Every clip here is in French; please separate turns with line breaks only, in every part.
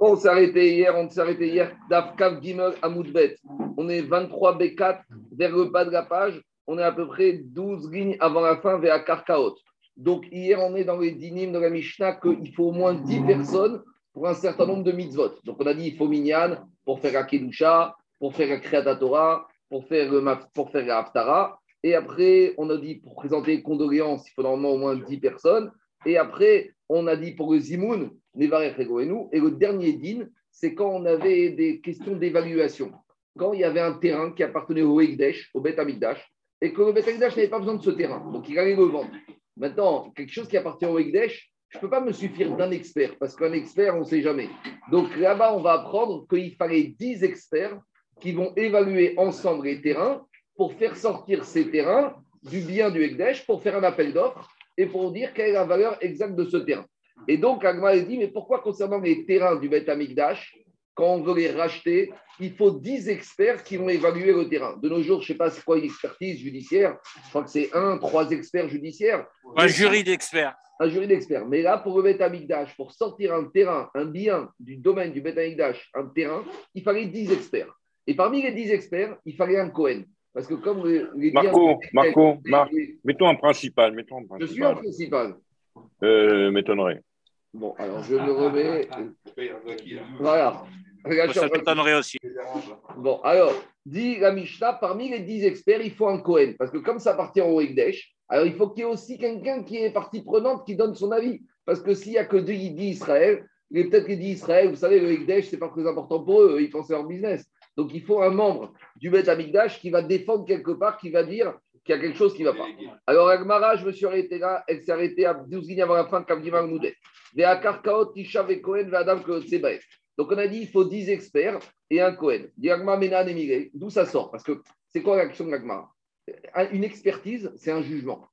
On s'est arrêté hier, on arrêté hier, Dafkav Gimel Amoudbet. On est 23 B4 vers le bas de la page. On est à peu près 12 lignes avant la fin vers Karkaot. Donc hier, on est dans les dynimes de la Mishnah qu'il faut au moins 10 personnes pour un certain nombre de mitzvot. Donc on a dit il faut Minyan pour faire la Kedusha, pour faire la Torah, pour faire, le, pour faire la. Et après, on a dit pour présenter les condoléances, il faut normalement au moins 10 personnes. Et après, on a dit pour le Zimoun, et nous. Et le dernier din, c'est quand on avait des questions d'évaluation. Quand il y avait un terrain qui appartenait au Ekdesh, au Bet Amikdash, et que le Bet Amikdash n'avait pas besoin de ce terrain. Donc il allait le vendre. Maintenant, quelque chose qui appartient au Ekdesh, je ne peux pas me suffire d'un expert, parce qu'un expert, on ne sait jamais. Donc là-bas, on va apprendre qu'il fallait 10 experts qui vont évaluer ensemble les terrains pour faire sortir ces terrains du bien du Ekdesh, pour faire un appel d'offres et pour dire quelle est la valeur exacte de ce terrain. Et donc, Agma dit, mais pourquoi concernant les terrains du Beth Amikdash, quand on veut les racheter, il faut 10 experts qui vont évaluer le terrain. De nos jours, je ne sais pas c'est quoi une expertise judiciaire, je crois que c'est un, trois experts judiciaires.
Un jury d'experts.
Un jury d'experts. Mais là, pour le Beth Amikdash, pour sortir un terrain, un bien du domaine du Beth Amikdash, un terrain, il fallait 10 experts. Et parmi les 10 experts, il fallait un Cohen. Parce que comme les,
Marco, Marco, mettons un principal. Mettons un
principal. Je suis un principal.
Euh, M'étonnerait.
Bon, alors je me remets. Voilà.
Ça m'étonnerait aussi.
Bon, alors, dit la Mishnah, parmi les 10 experts, il faut un Cohen. Parce que comme ça appartient au Ekdesh, alors il faut qu'il y ait aussi quelqu'un qui est partie prenante qui donne son avis. Parce que s'il n'y a que 10 Israël, peut-être les 10 Israël, vous savez, le Ekdesh, ce n'est pas très important pour eux, ils pensent à leur business. Donc il faut un membre du Beth Amikdash qui va défendre quelque part, qui va dire qu'il y a quelque chose qui ne va pas. Alors Agmara, je me suis arrêté là, elle s'est arrêtée à 12 lignes avant la fin de Kavdiman Moudet. Donc on a dit il faut 10 experts et un Kohen. D'où ça sort? Parce que c'est quoi l'action de l'Agmara? Une expertise, c'est un jugement.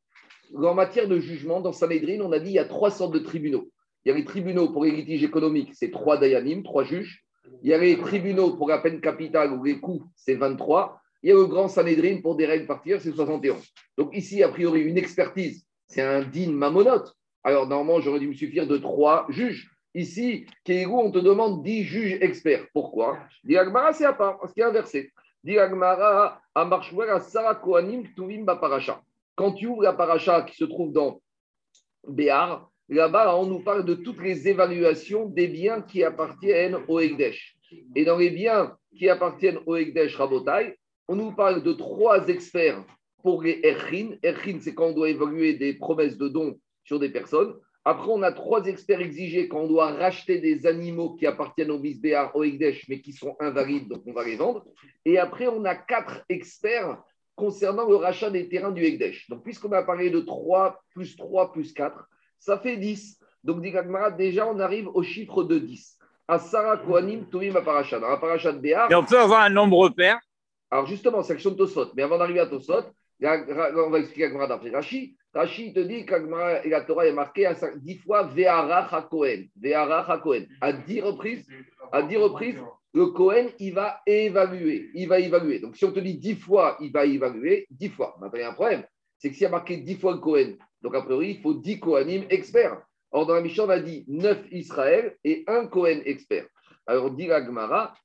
En matière de jugement, dans Sanhedrin, on a dit il y a trois sortes de tribunaux. Il y a les tribunaux pour les litiges économiques, c'est trois dayanim, trois juges. Il y a les tribunaux pour la peine capitale ou les coûts, c'est 23. Il y a le grand Sanhedrin pour des règles particulières, c'est 71. Donc ici, a priori, une expertise, c'est un digne mamonote. Alors normalement, j'aurais dû me suffire de trois juges. Ici, Kéhigou, on te demande 10 juges experts. Pourquoi? Diagmara, c'est à part, parce qu'il y a un verset. Diagmara, à Sarah Kohanim, Tuvim Baparacha. Quand tu ouvres la paracha qui se trouve dans Béar, Là-bas, on nous parle de toutes les évaluations des biens qui appartiennent au Ekdesh. Et dans les biens qui appartiennent au Ekdesh Rabotai, on nous parle de trois experts pour les Erchin. Erchin, c'est quand on doit évaluer des promesses de dons sur des personnes. Après, on a trois experts exigés quand on doit racheter des animaux qui appartiennent au Bisbéar, au Ekdesh, mais qui sont invalides, donc on va les vendre. Et après, on a quatre experts concernant le rachat des terrains du Ekdesh. Donc, puisqu'on a parlé de 3 plus 3 plus 4, ça fait 10. Donc, dit déjà, on arrive au chiffre de 10. À Sarah Kohanim, Toumim Parashat. Dans la Parashat Béar.
Et on peut avoir un nombre pair
Alors, justement, c'est l'action de Tosot. Mais avant d'arriver à Tosot, on va expliquer Agmara d'après Rashi. Rashi te dit que la Torah est marquée 10 fois Ve'arach HaKohen. Ve'arach HaKohen. À 10 reprises, à 10 reprises, le Kohen, il va évaluer. Il va évaluer. Donc, si on te dit 10 fois, il va évaluer, 10 fois. Maintenant, il y a un problème. C'est que s'il y a marqué 10 fois le Kohen, donc, a priori, il faut 10 Kohanim experts. Or, dans la Mishnah, on a dit 9 Israël et un Kohen expert. Alors, dit la Gemara,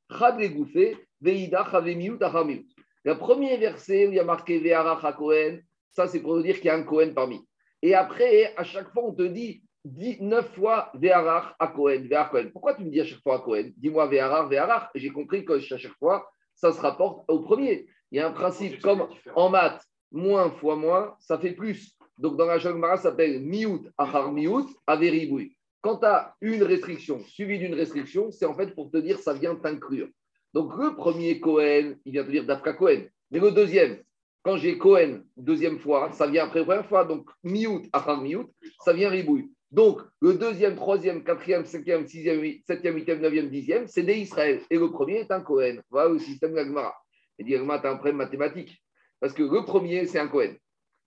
Le premier verset où il y a marqué Ve'arach Kohen, ça c'est pour dire qu'il y a un Kohen parmi. Et après, à chaque fois, on te dit 9 fois Ve'arach à Kohen, Pourquoi tu me dis à chaque fois à Kohen? Dis-moi Ve'arach, Ve'arach. J'ai compris que à chaque fois, ça se rapporte au premier. Il y a un principe comme en maths, moins fois moins, ça fait plus. Donc, dans la Shagmara, ça s'appelle Miout Achar Miout Averiboui. Quand tu as une restriction suivie d'une restriction, c'est en fait pour te dire ça vient t'inclure. Donc, le premier Cohen, il vient te dire Dafka Cohen. Mais le deuxième, quand j'ai Cohen, deuxième fois, ça vient après la première fois. Donc, Miout Achar Miout, ça vient Ribouille. Donc, le deuxième, troisième, quatrième, cinquième, sixième, septième, huitième, neuvième, dixième, c'est des Israël. Et le premier est un Cohen. Voilà le système de la Et dire, tu as un problème mathématique. Parce que le premier, c'est un Cohen.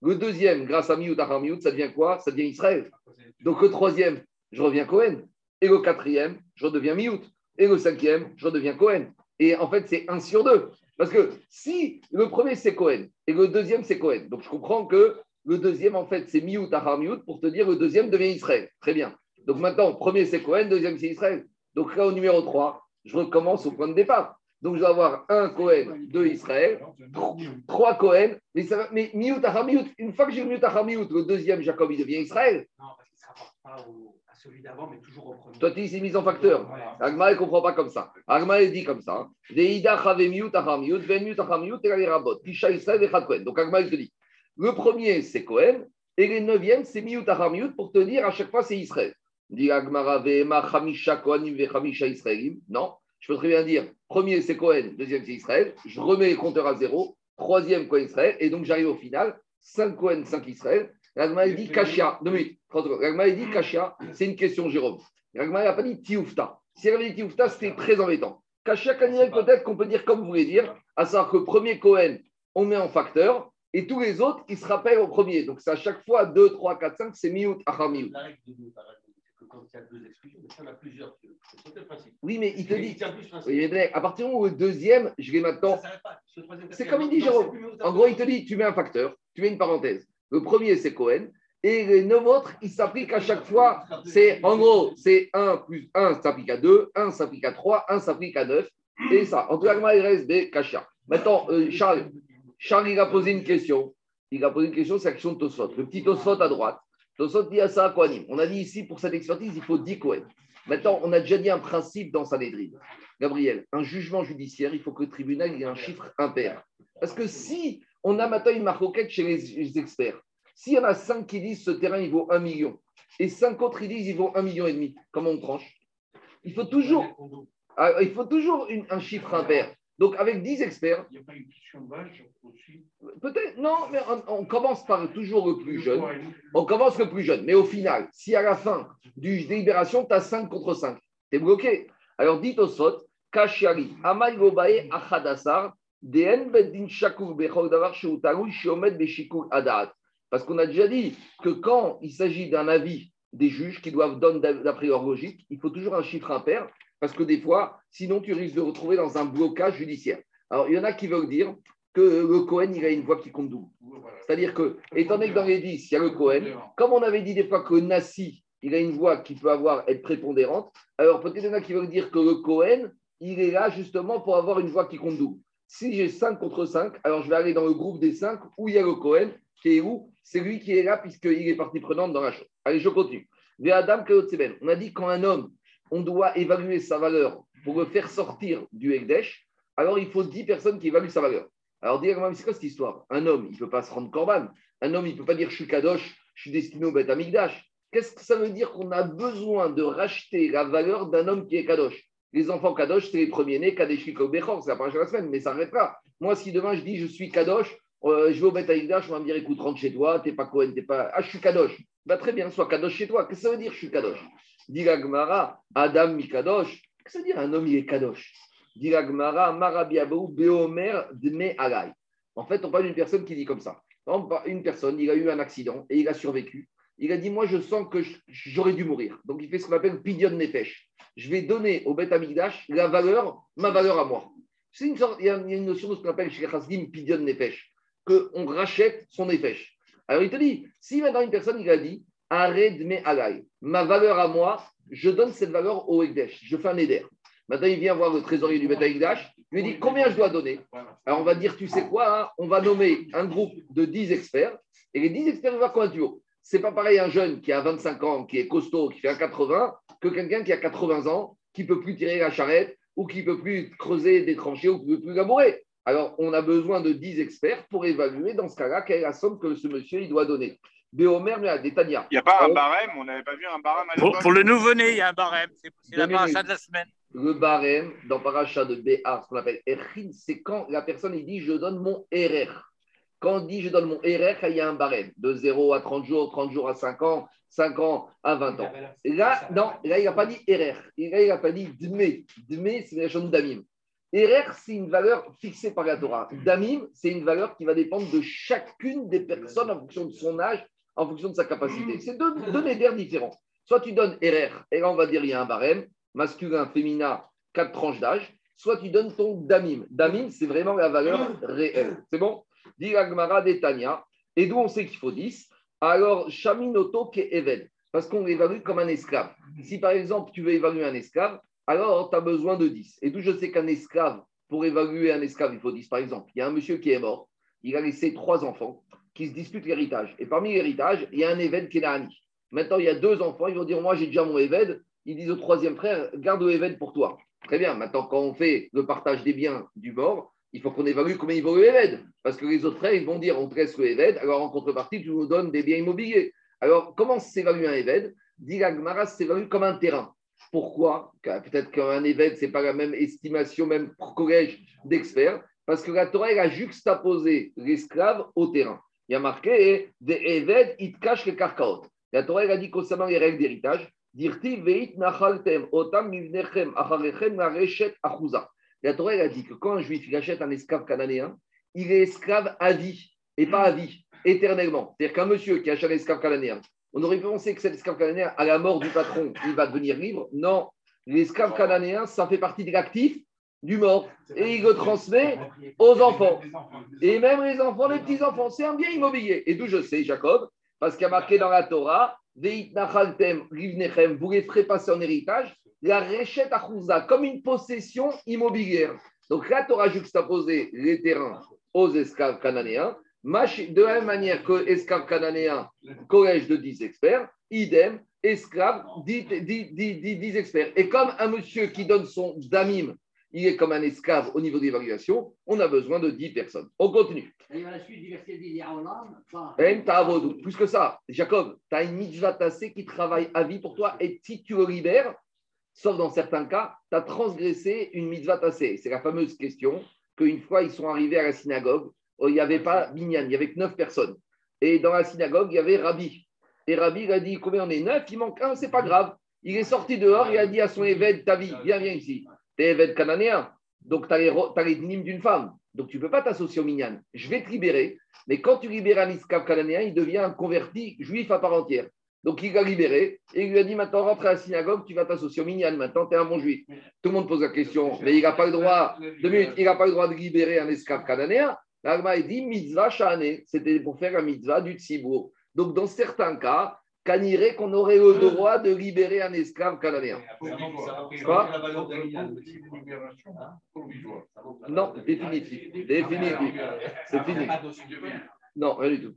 Le deuxième, grâce à Miout, Miout, ça devient quoi? Ça devient Israël. Donc le troisième, je reviens Cohen. Et le quatrième, je redeviens Miout. Et le cinquième, je redeviens Cohen. Et en fait, c'est un sur deux. Parce que si le premier, c'est Cohen, et le deuxième, c'est Cohen. Donc je comprends que le deuxième, en fait, c'est Miout, Miout, pour te dire le deuxième devient Israël. Très bien. Donc maintenant, premier, c'est Cohen, deuxième, c'est Israël. Donc là, au numéro 3, je recommence au point de départ. Donc je vais avoir un Cohen de Israël, trois Cohen, mais, ça va, mais Miout Miout, une fois que j'ai Miout Miout, le deuxième Jacob, il devient Israël.
Non, parce qu'il ne se rapporte pas au, à celui d'avant, mais toujours au premier.
Toi, tu dis c'est mis en facteur.
Voilà.
Agma, il ne comprend pas comme ça. Agma, il dit comme ça. Veida Chave Miout Miout, Ven Miout Miout, et les rabot. Pisha Israël et Chad Cohen. Donc Agma, il te dit, le premier, c'est Cohen, et le neuvième, c'est Miout Miout, pour te dire à chaque fois, c'est Israël. Dit Agmara, Vema Chamisha Kohanim, Ve Chamisha Israëlim. Non. Je peux très bien dire, premier c'est Cohen, deuxième c'est Israël, je remets les compteurs à zéro, troisième Cohen Israël, et donc j'arrive au final, 5 Cohen, 5 Israël. Ragma dit Kashia, deux minutes, 30 secondes. Ragma dit Kashia, c'est une question Jérôme. Ragma n'a pas dit Tioufta. Si elle avait dit Tioufta, c'était très embêtant. Kashia Kanirel, peut-être qu'on peut dire comme vous voulez dire, à savoir que premier Cohen, on met en facteur, et tous les autres, ils se rappellent au premier. Donc c'est à chaque fois 2, 3, 4, 5, c'est Miout, Achar Miout.
Quand il y a deux exclusions, mais si on a plusieurs, c'est le principe.
Oui, mais il te dit. Oui, mais à partir du moment où le deuxième, je vais maintenant. C'est comme il dit Jérôme. En gros, il te dit, tu mets un facteur, tu mets une parenthèse. Le premier, c'est Cohen. Et les neuf autres, ils s'appliquent à chaque fois. C'est en gros, c'est 1 plus 1 s'applique à 2, 1 s'applique à 3, 1 s'applique à 9. Et ça. En tout cas, il reste des Kacha. Maintenant, euh, Charles, Charles, il a posé une question. Il a posé une question, c'est la question de Tosfot. Le petit Tosfot à droite. Tosfot dit à ça à Kohanim. On a dit ici, pour cette expertise, il faut 10 Cohen. Maintenant, on a déjà dit un principe dans Sanhedrin. Gabriel, un jugement judiciaire, il faut que le tribunal ait un chiffre impair. Parce que si on a maintenant une marcoquette chez les, experts, s'il y en a 5 qui disent ce terrain il vaut 1 million, et 5 autres ils disent il vaut 1 million et demi, comment on tranche? Il faut toujours, ah, il faut toujours une- un chiffre impair. Donc avec 10 experts,
Il n'y a pas une question d'âge aussi.
peut-être, non, mais on, on commence par toujours le plus jeune. On commence le plus jeune. Mais au final, si à la fin du délibération, tu as 5 contre 5, tu es bloqué. Alors dites au sot, Kashiari, Amal Gobae Achadassar, DN Beddin Shakur Davar Sheutaru Shiomed Beshikur Adaat. Parce qu'on a déjà dit que quand il s'agit d'un avis des juges qui doivent donner d'après leur logique, il faut toujours un chiffre impair, parce que des fois, sinon tu risques de retrouver dans un blocage judiciaire. Alors il y en a qui veulent dire que le Cohen, il a une voix qui compte double. C'est-à-dire que, étant donné que dans les 10, il y a le Cohen, comme on avait dit des fois que Nassi, il a une voix qui peut avoir, être prépondérante, alors peut-être il y en a qui veulent dire que le Cohen, il est là justement pour avoir une voix qui compte double. Si j'ai 5 contre 5, alors je vais aller dans le groupe des 5 où il y a le Cohen, qui est où? C'est lui qui est là puisqu'il est partie prenante dans la chose. Allez, je continue. On a dit quand un homme, on doit évaluer sa valeur pour le faire sortir du Ekdesh, alors il faut 10 personnes qui évaluent sa valeur. Alors, c'est quoi cette histoire? Un homme, il ne peut pas se rendre corban. Un homme, il ne peut pas dire je suis Kadosh, je suis destiné au Beth Amigdash. Qu'est-ce que ça veut dire qu'on a besoin de racheter la valeur d'un homme qui est Kadosh? Les enfants Kadosh, c'est les premiers-nés, Kadesh Bechor, c'est la première la semaine, mais ça n'arrêtera. Moi, si demain je dis je suis Kadosh, euh, je vais au Beth Amigdash, on va me dire écoute, rentre chez toi, t'es pas Cohen, t'es pas. Ah, je suis Kadosh. Bah, très bien, sois Kadosh chez toi. Qu'est-ce que ça veut dire je suis Kadosh? Dit Adam Mikadosh. Qu'est-ce que ça veut dire un homme, il est Kadosh? Dit Marabiabou, Beomer, Dme Alay. En fait, on parle d'une personne qui dit comme ça. Une personne, il a eu un accident et il a survécu. Il a dit Moi, je sens que j'aurais dû mourir. Donc, il fait ce qu'on appelle Pidion Nefesh. Je vais donner au Beth Amigdash la valeur, ma valeur à moi. Une sorte, il y a une notion de ce qu'on appelle chez les Chassidim Pidion Nefesh, qu'on rachète son Nefesh. Alors, il te dit Si maintenant une personne, il a dit Mes alay, ma valeur à moi, je donne cette valeur au Ekdesh. Je fais un éder. Maintenant, il vient voir le trésorier du. Il lui dit Combien je dois donner? Alors, on va dire, tu sais quoi, hein, on va nommer un groupe de 10 experts, et les 10 experts vont voir combien tu vaux. C'est pas pareil un jeune qui a 25 ans, qui est costaud, qui fait un 80, que quelqu'un qui a 80 ans, qui peut plus tirer la charrette, ou qui peut plus creuser des tranchées, ou qui peut plus labourer. Alors, on a besoin de 10 experts pour évaluer, dans ce cas-là, quelle est la somme que ce monsieur il doit donner. Béomer, mais à Détania.
Il n'y a pas
Ah
un
ouais.
barème, on n'avait pas vu un barème à
Pour,
l'époque
pour le nouveau-né, il y a un barème. C'est la paracha de la semaine.
Le barème, dans Paracha de Béar, ce qu'on appelle Erchin, c'est quand la personne il dit je donne mon RR. Quand on dit je donne mon RR, il y a un barème de 0 à 30 jours, 30 jours à 5 ans, 5 ans à 20 ans. Et là, non, là, il n'a pas dit RR. Là, il n'a pas dit Dme. Dme, c'est la chose d'Amim. RR, c'est une valeur fixée par la Torah. Damim, c'est une valeur qui va dépendre de chacune des personnes en fonction de son âge, en fonction de sa capacité. C'est deux, deux nédères différents. Soit tu donnes RR, et là, on va dire il y a un barème, masculin, féminin, quatre tranches d'âge. Soit tu donnes ton damim. Damim, c'est vraiment la valeur réelle. C'est bon? Dit Agmara d'Etania. Et d'où on sait qu'il faut 10 Alors, Shaminoto ke Even. Parce qu'on l'évalue comme un esclave. Si par exemple, tu veux évaluer un esclave, alors tu as besoin de 10. Et d'où je sais qu'un esclave, pour évaluer un esclave, il faut 10. Par exemple, il y a un monsieur qui est mort, il a laissé trois enfants qui se disputent l'héritage. Et parmi l'héritage, il y a un est Nahani. Maintenant, il y a deux enfants, ils vont dire Moi, j'ai déjà mon évêque. Ils disent au troisième frère Garde le évêque pour toi. Très bien. Maintenant, quand on fait le partage des biens du mort, il faut qu'on évalue combien il vaut le évêque. Parce que les autres frères, ils vont dire On te laisse le évêque, alors en contrepartie, tu nous donnes des biens immobiliers. Alors, comment s'évalue un évêque Dit Gmara, s'évalue comme un terrain. Pourquoi? Peut-être qu'un évêque, ce n'est pas la même estimation, même collège d'experts, parce que la Torah, elle a juxtaposé l'esclave au terrain. Il y a marqué des ils cachent les carcaot. La Torah, elle a dit concernant les règles d'héritage, Dirti veit nachaltem otam mivnechem acharechem nareshet achuza. La Torah, elle a dit que quand un juif il achète un esclave cananéen, il est esclave à vie, et pas à vie, éternellement. C'est-à-dire qu'un monsieur qui achète un esclave cananéen, on aurait pu penser que cet esclave cananéen, à la mort du patron, il va devenir libre. Non, l'esclave cananéen, ça fait partie de l'actif du mort. Et il le transmet aux enfants. Et même les enfants, les petits-enfants, c'est un bien immobilier. Et d'où je sais, Jacob, parce qu'il y a marqué dans la Torah, vous les ferez passer en héritage, la réchette à comme une possession immobilière. Donc la Torah juxtaposé les terrains aux esclaves cananéens. De la même manière que esclaves cananéens, collège de 10 experts, idem, esclaves, 10, experts. Et comme un monsieur qui donne son damim, il est comme un esclave au niveau d'évaluation, on a besoin de 10 personnes. On continue. Plus que ça, Jacob, tu as une mitzvah tassée qui travaille à vie pour toi et si tu le libères, sauf dans certains cas, tu as transgressé une mitzvah tassée. C'est la fameuse question qu'une fois ils sont arrivés à la synagogue, Oh, il n'y avait pas Binyan, il y avait que neuf personnes. Et dans la synagogue, il y avait Rabbi. Et Rabbi, il a dit Combien on est neuf? Il manque un, c'est pas grave. Il est sorti dehors, il a dit à son évêque Ta vie, viens, viens ici. Évêque cananéen, donc tu as les, dynimes d'une femme. Donc tu ne peux pas t'associer au Minyan. Je vais te libérer, mais quand tu libères un esclave cananéen, il devient un converti juif à part entière. Donc il l'a libéré et il lui a dit Maintenant, rentre à la synagogue, tu vas t'associer au Minyan. Maintenant, tu es un bon juif. Tout le monde pose la question, mais il n'a pas le droit, il n'a pas le droit de libérer un esclave cananéen. L'Agma dit mitzvah shane, c'était pour faire la mitzvah du tzibour. Donc, dans certains cas, qu'on aurait le droit de libérer un esclave cananéen. Quoi Non, définitif. Définitif. C'est fini. Non, rien du tout.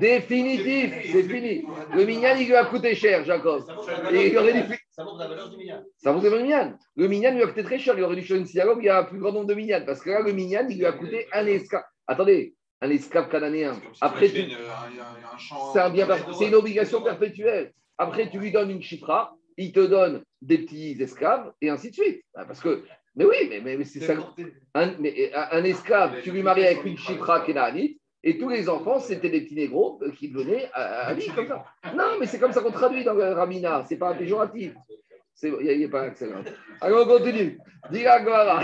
Définitif, c'est fini. Le minyan, il lui a coûté cher, Jacob. Et il aurait dû... Ça vaut la valeur du minyan. Ça vaut du minyan. Le minyan lui a coûté très cher. Il aurait dû faire une synagogue, il y a un plus grand nombre de minyan. Parce que là, le minyan, il lui a coûté un esclave. Attendez, un esclave cananéen. Après, c'est un bien, c'est une obligation perpétuelle. Après, tu lui donnes une chifra, il te donne des petits esclaves et ainsi de suite. Parce que mais oui, mais, mais, c'est ça. Un, mais, un, esclave, tu lui maries avec une chifra kénaanite, et tous les enfants, c'était des petits négros qui venaient à, vie comme ça. Non, mais c'est comme ça qu'on traduit dans le Ramina, c'est pas péjoratif. Il n'y a, pas accès. Alors on continue. Diga Gmara.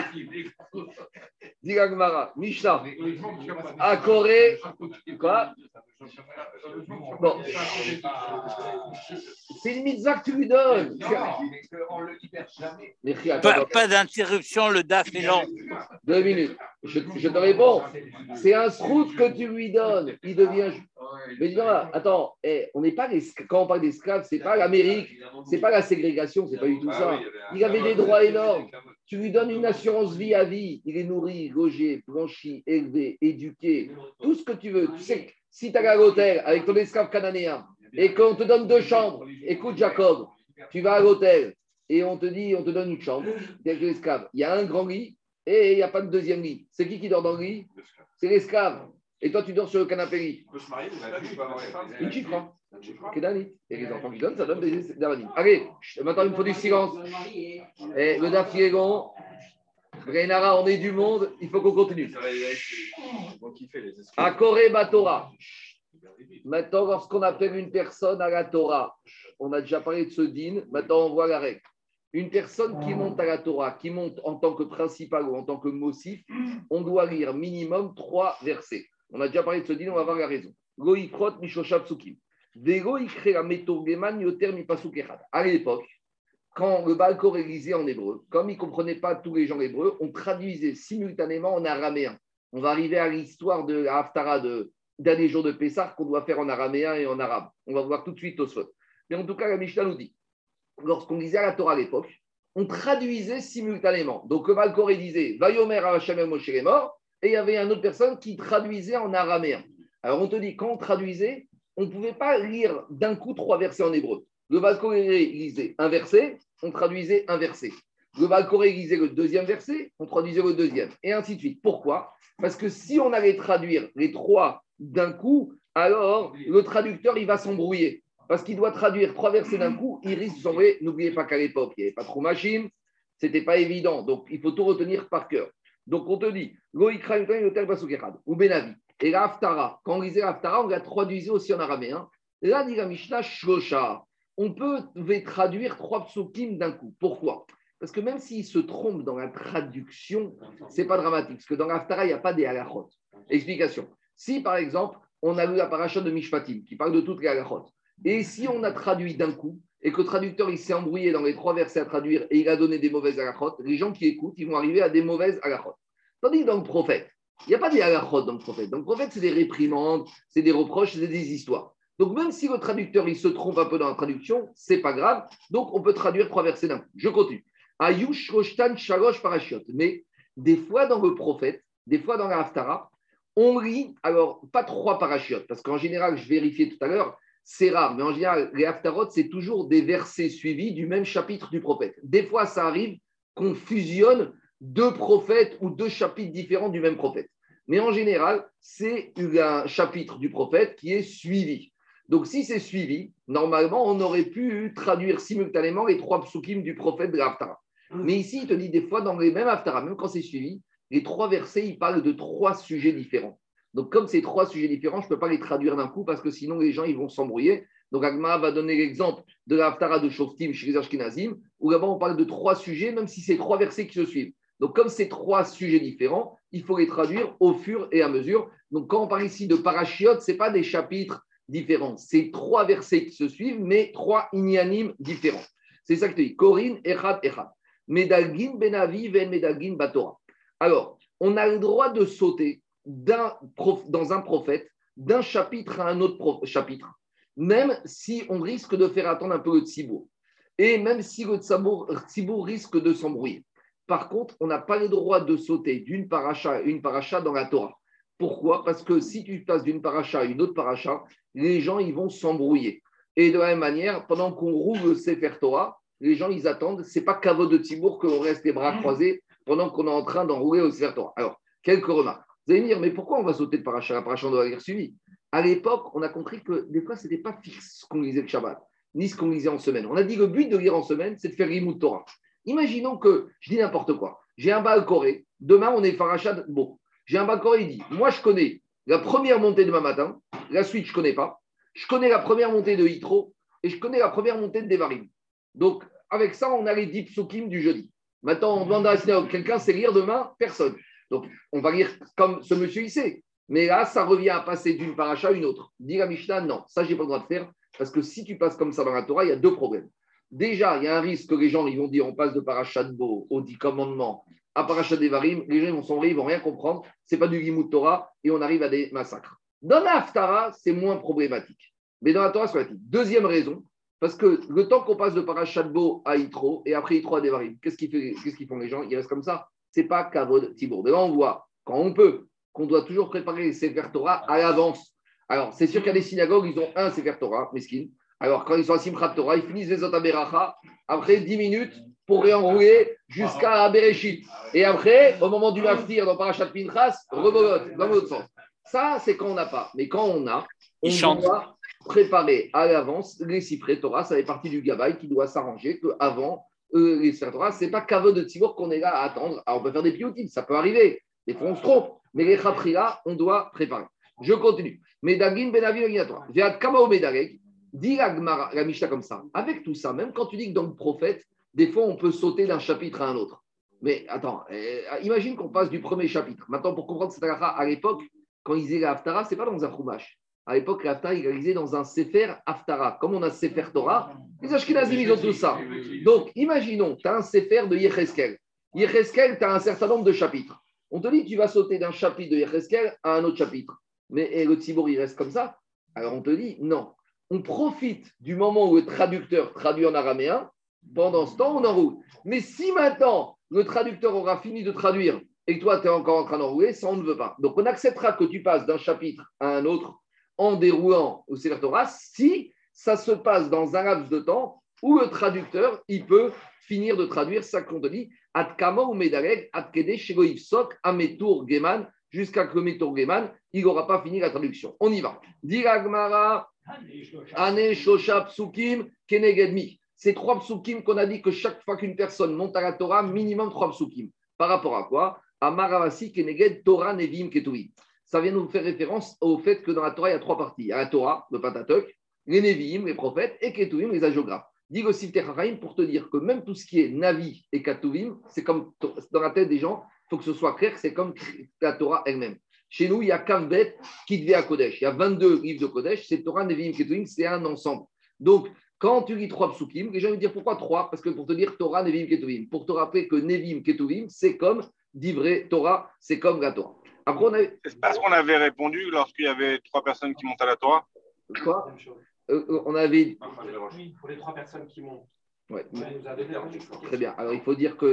Diga Gmara. Mishnah. À Corée. Quoi? Bon. C'est une mitzvah que tu lui donnes.
Pas, pas d'interruption, le DAF est long.
Deux minutes. Je, je te réponds. C'est un srout que tu lui donnes. Il devient mais dis attends, eh, on n'est pas quand on parle d'esclaves, c'est pas l'Amérique, c'est pas la ségrégation, c'est pas du tout ah ça. Il avait des droits énormes. Tu lui donnes une assurance vie à vie. Il est nourri, logé, blanchi, élevé, éduqué, tout ce que tu veux. Tu sais, si tu as à l'hôtel avec ton esclave cananéen et qu'on te donne deux chambres, écoute Jacob, tu vas à l'hôtel et on te dit, on te donne une chambre avec l'esclave. Il y a un grand lit et il n'y a pas de deuxième lit. C'est qui qui dort dans le lit C'est l'esclave. Et toi, tu dors sur le canapé. On peut se marier, Une chiffre. Hein. Et les enfants qui donnent, ça donne des d'aranim. Allez, maintenant, il me faut du silence. Et le Dafiegon, Renara, on est du monde, il faut qu'on continue. À Corée Batora. Maintenant, lorsqu'on appelle une personne à la Torah, on a déjà parlé de ce din, maintenant on voit la règle. Une personne qui monte à la Torah, qui monte en tant que principal ou en tant que mossif, on doit lire minimum trois versets. On a déjà parlé de ce dîner, on va voir la raison. À l'époque, quand le Balkor est lisé en hébreu, comme il ne comprenait pas tous les gens hébreux, on traduisait simultanément en araméen. On va arriver à l'histoire de la Haftara de dernier jour de Pessah qu'on doit faire en araméen et en arabe. On va voir tout de suite au spot. Mais en tout cas, la Mishnah nous dit lorsqu'on lisait à la Torah à l'époque, on traduisait simultanément. Donc le Malcoré disait Vayomer Hashem Moshe est mort, et il y avait une autre personne qui traduisait en araméen. Alors on te dit, quand on traduisait, on ne pouvait pas lire d'un coup trois versets en hébreu. Le Valcoré lisait un verset, on traduisait un verset. Le Valcoré lisait le deuxième verset, on traduisait le deuxième, et ainsi de suite. Pourquoi? Parce que si on allait traduire les trois d'un coup, alors le traducteur, il va s'embrouiller. Parce qu'il doit traduire trois versets d'un coup, il risque de s'embrouiller. N'oubliez pas qu'à l'époque, il n'y avait pas trop ce n'était pas évident. Donc, il faut tout retenir par cœur. Donc, on te dit, ou Benavi. Et l'Aftara, quand on lisait l'Aftara, on l'a traduisait aussi en araméen. Là, dit la Mishnah, Shlosha. On peut traduire trois psukim d'un coup. Pourquoi? Parce que même s'il se trompe dans la traduction, ce n'est pas dramatique. Parce que dans l'Aftara, il n'y a pas des halachot. Explication. Si, par exemple, on a lu la paracha de Mishpatim, qui parle de toutes les halachot, et si on a traduit d'un coup, et que le traducteur il s'est embrouillé dans les trois versets à traduire et il a donné des mauvaises halachot, les gens qui écoutent, ils vont arriver à des mauvaises halachot. Tandis que dans le prophète, il n'y a pas des halachot dans le prophète. Dans le prophète, c'est des réprimandes, c'est des reproches, c'est des histoires. Donc même si le traducteur il se trompe un peu dans la traduction, c'est pas grave. Donc on peut traduire trois versets d'un coup. Je continue. Ayush Roshtan Shalosh Parashiot. Mais des fois dans le prophète, des fois dans la Haftara, on lit, alors pas trois parachiotes, parce qu'en général, je vérifiais tout à l'heure, c'est rare, mais en général, les Haftarot, c'est toujours des versets suivis du même chapitre du prophète. Des fois, ça arrive qu'on fusionne deux prophètes ou deux chapitres différents du même prophète. Mais en général, c'est un chapitre du prophète qui est suivi. Donc, si c'est suivi, normalement, on aurait pu traduire simultanément les trois psukim du prophète de l'Aftara. Mais ici, il te dit des fois, dans les mêmes Haftara, même quand c'est suivi, les trois versets, ils parlent de trois sujets différents. Donc, comme ces trois sujets différents, je ne peux pas les traduire d'un coup parce que sinon, les gens ils vont s'embrouiller. Donc, Agma va donner l'exemple de la Haftara de Shoftim chez les où là-bas, on parle de trois sujets, même si c'est trois versets qui se suivent. Donc, comme c'est trois sujets différents, il faut les traduire au fur et à mesure. Donc, quand on parle ici de parachiotes, ce n'est pas des chapitres différents. C'est trois versets qui se suivent, mais trois inyanimes différents. C'est ça que tu dis. Corinne, Echad, Echad. Medalgin, Benavi, Ven, Medalgin, Batora. Alors, on a le droit de sauter dans un prophète d'un chapitre à un autre chapitre, même si on risque de faire attendre un peu le tzibour. Et même si le tzibour risque de s'embrouiller. Par contre, on n'a pas le droit de sauter d'une paracha à une paracha dans la Torah. Pourquoi? Parce que si tu passes d'une paracha à une autre paracha, les gens ils vont s'embrouiller. Et de la même manière, pendant qu'on roule le Sefer Torah, les gens ils attendent. C'est pas caveau de Tibour qu'on reste les bras croisés pendant qu'on est en train d'enrouler au Sefer Torah. Alors, quelques remarques. Vous allez me dire, mais pourquoi on va sauter de paracha? La paracha doit être suivi. À l'époque, on a compris que des fois, ce n'était pas fixe ce qu'on lisait le Shabbat, ni ce qu'on lisait en semaine. On a dit que le but de lire en semaine, c'est de faire Rimut Torah. Imaginons que, je dis n'importe quoi, j'ai un bal coré, demain on est Farachad, bon, j'ai un bal coré, il dit, moi je connais la première montée de demain matin, la suite je ne connais pas, je connais la première montée de Hitro et je connais la première montée de Devarim. Donc avec ça, on a les 10 psukim du jeudi. Maintenant, on demande à quelqu'un sait lire demain? Personne. Donc on va lire comme ce monsieur il sait. Mais là, ça revient à passer d'une paracha à une autre. Dit la Mishnah, non, ça, j'ai pas le droit de faire, parce que si tu passes comme ça dans la Torah, il y a deux problèmes. Déjà, il y a un risque que les gens ils vont dire on passe de parachat de Beau au dit commandement à parachat d'Evarim. Les gens vont sombrer, ils vont rien comprendre. C'est pas du Gimut Torah et on arrive à des massacres. Dans la c'est moins problématique. Mais dans la Torah, c'est problématique. Deuxième raison, parce que le temps qu'on passe de parachat de Beau à Itro et après Itro à Devarim, qu'est-ce qu'ils font les gens? Ils restent comme ça. C'est pas Kavod Tibour. Mais là, on voit, quand on peut, qu'on doit toujours préparer les Sefer Torah à l'avance. Alors, c'est sûr qu'il y a des synagogues, ils ont un Sefer Torah, mesquine. Alors, quand ils sont à Simchat Torah, ils finissent les autres à après 10 minutes pour réenrouler jusqu'à Bereshit. Et après, au moment du Maftir dans Parashat Pinchas, rebolote dans l'autre sens. Ça, c'est quand on n'a pas. Mais quand on a, on doit préparer à l'avance les Sifré Torah. Ça fait partie du Gabaï qui doit s'arranger qu'avant euh, les ce n'est pas qu'avant de Tibour qu'on est là à attendre. Alors, on peut faire des piotides, ça peut arriver. Des fois, on se trompe. Mais les Khapria, on doit préparer. Je continue. Medagin Benavi Torah. J'ai Kamao Medagek. Dis la, la Mishnah comme ça. Avec tout ça, même quand tu dis que dans le prophète, des fois, on peut sauter d'un chapitre à un autre. Mais attends, euh, imagine qu'on passe du premier chapitre. Maintenant, pour comprendre cette à l'époque, quand ils disaient la Haftara, ce n'est pas dans un. À l'époque, la Haftara, ils réalisaient dans un Sefer Haftara. Comme on a Sefer Torah, les Ashkenazim, ils ont tout ça. Donc, imaginons, tu as un Sefer de Yecheskel. Yecheskel, tu as un certain nombre de chapitres. On te dit, tu vas sauter d'un chapitre de Yecheskel à un autre chapitre. Mais le Tzibour, il reste comme ça. Alors, on te dit, non on profite du moment où le traducteur traduit en araméen Pendant ce temps, on enroule. Mais si maintenant, le traducteur aura fini de traduire et que toi, tu es encore en train d'enrouler, ça, on ne veut pas. Donc, on acceptera que tu passes d'un chapitre à un autre en déroulant au Sefer Torah si ça se passe dans un laps de temps où le traducteur, il peut finir de traduire ça qu'on te dit, ou Medareg, Ametour Geman, jusqu'à que le Metour Geman, il n'aura pas fini la traduction. On y va. Diragmara, Ane Shosha Psukim, Kenegedmi. Ces trois psukim qu'on a dit que chaque fois qu'une personne monte à la Torah, minimum trois psukim. Par rapport à quoi? Amaravasi, Keneged, Torah, Nevim, Ketuvim. Ça vient nous faire référence au fait que dans la Torah, il y a trois parties. Il y a la Torah, le Pentateuch, les Nevi'im, les prophètes, et Ketuvim, les agiographes. Dit aussi pour te dire que même tout ce qui est Navi et Ketuvim, c'est comme dans la tête des gens, il faut que ce soit clair, c'est comme la Torah elle-même. Chez nous, il y a Kavbet qui devient à Kodesh. Il y a 22 livres de Kodesh, c'est Torah, Nevi'im, Ketuvim, c'est un ensemble. Donc, quand tu lis trois psukim, les gens vont dire pourquoi trois? Parce que pour te dire Torah, Nevim, Ketuvim. Pour te rappeler que Nevim, Ketuvim, c'est comme d'Ivré Torah, c'est comme la Torah.
Après, on C'est pas ce qu'on avait répondu lorsqu'il y avait trois personnes qui montent à la Torah
Quoi? Euh, euh, On avait.
Oui, pour les trois personnes qui montent.
Ouais. Très bien. Alors, il faut dire que.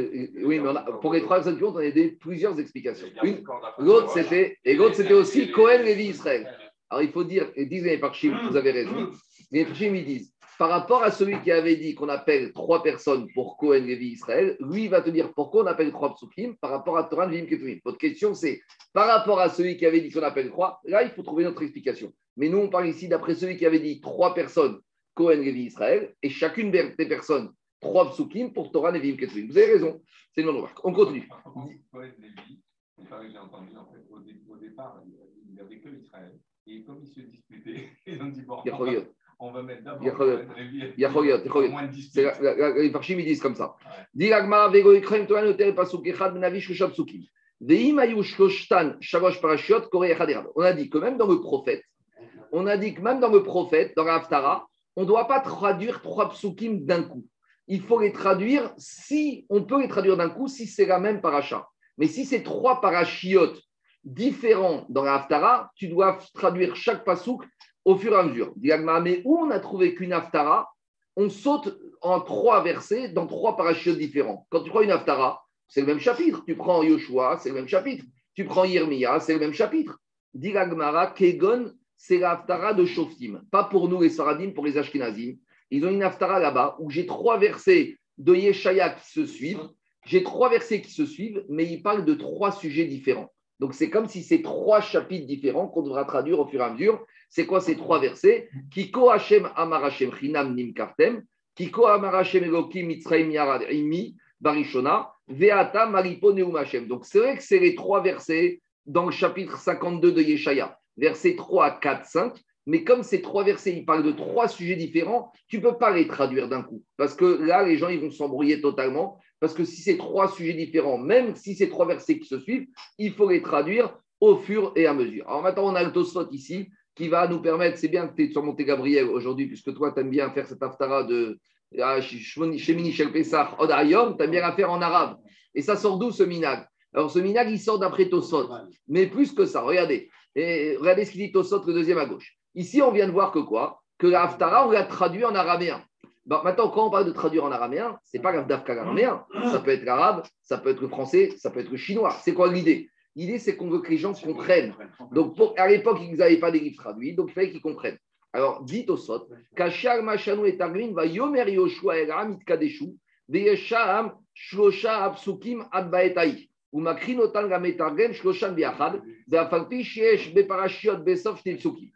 Oui, mais pour les trois personnes qui montent, on a des, plusieurs explications. Une, l'autre, c'était. Et l'autre, c'était aussi Cohen, Lévi, Israël. Alors, il faut dire, et disent les Parchim, vous avez raison. Les Parchim, ils disent par rapport à celui qui avait dit qu'on appelle trois personnes pour Cohen, Lévi, Israël, lui, il va te dire pourquoi on appelle trois psukim par rapport à Torah, Vim, Ketuvim. Votre question, c'est par rapport à celui qui avait dit qu'on appelle trois, là, il faut trouver notre explication. Mais nous, on parle ici d'après celui qui avait dit trois personnes, Cohen, Lévi, Israël, et chacune des personnes, trois psukim pour Torah, Vim, Ketuvim. Vous avez raison, c'est une remarque. On continue. Cohen, Lévi, j'ai entendu, en fait, au, départ, il n'avait que Israël. Et comme ils se disputaient, ils ont dit bon, on va mettre d'abord. Les Farshim, ils disent comme ça. On a dit que même dans le prophète, on a dit que même dans le prophète, dans l'Aftara, on ne doit pas traduire trois psukim d'un coup. Il faut les traduire si, on peut les traduire d'un coup si c'est la même paracha. Mais si c'est trois parachiotes différents dans l'Aftara, tu dois traduire chaque pasouk au fur et à mesure. Mais où on a trouvé qu'une Haftara, on saute en trois versets dans trois parachutes différents. Quand tu prends une Haftara, c'est le même chapitre. Tu prends Yoshua, c'est le même chapitre. Tu prends Yirmiya, c'est le même chapitre. Diragmara, Kegon, c'est la Haftara de Shoftim. Pas pour nous les Saradim, pour les Ashkenazim. Ils ont une Haftara là-bas où j'ai trois versets de Yeshaya qui se suivent. J'ai trois versets qui se suivent, mais ils parlent de trois sujets différents. Donc c'est comme si c'est trois chapitres différents qu'on devra traduire au fur et à mesure. C'est quoi ces trois versets Kiko Hashem Amar Hashem Chinam Nim Kartem, Kiko Amar Hashem Elokim Mitzrayim Yarad Imi Barishona, Veata Maripo Neum Hashem. Donc c'est vrai que c'est les trois versets dans le chapitre 52 de Yeshaya, versets 3, 4, 5. Mais comme ces trois versets, ils parlent de trois sujets différents, tu ne peux pas les traduire d'un coup. Parce que là, les gens, ils vont s'embrouiller totalement. Parce que si c'est trois sujets différents, même si c'est trois versets qui se suivent, il faut les traduire au fur et à mesure. Alors maintenant, on a le Tosfot ici qui va nous permettre, c'est bien que tu es sur Monté Gabriel aujourd'hui, puisque toi, tu aimes bien faire cette aftara de ah, Shemini Shel Pesach, Odayom, tu aimes bien la faire en arabe. Et ça sort d'où ce minag? Alors ce minag, il sort d'après Tosfot. Mais plus que ça, regardez. Regardez ce qu'il dit Tosfot, le deuxième à gauche. Ici, on vient de voir que quoi? Que la on l'a traduit en araméen. Maintenant, quand on parle de traduire en araméen, ce n'est pas l'Afdafka araméen. Ça peut être l'arabe, ça peut être le français, ça peut être le chinois. C'est quoi l'idée? L'idée, c'est qu'on veut que les gens comprennent. Donc, à l'époque, ils n'avaient pas des livres traduits, donc il fallait qu'ils comprennent. Alors, dites au sot, Kachar Machanu et Targrin va Yomer Yoshua Eram Itkadeshu, Veyesham Shlosha Absukim Adbaetai. Ou Makrin Otan Gametargen Shloshan Biachad, Veafalpi Shiesh Beparashiot Besof Tilsuki.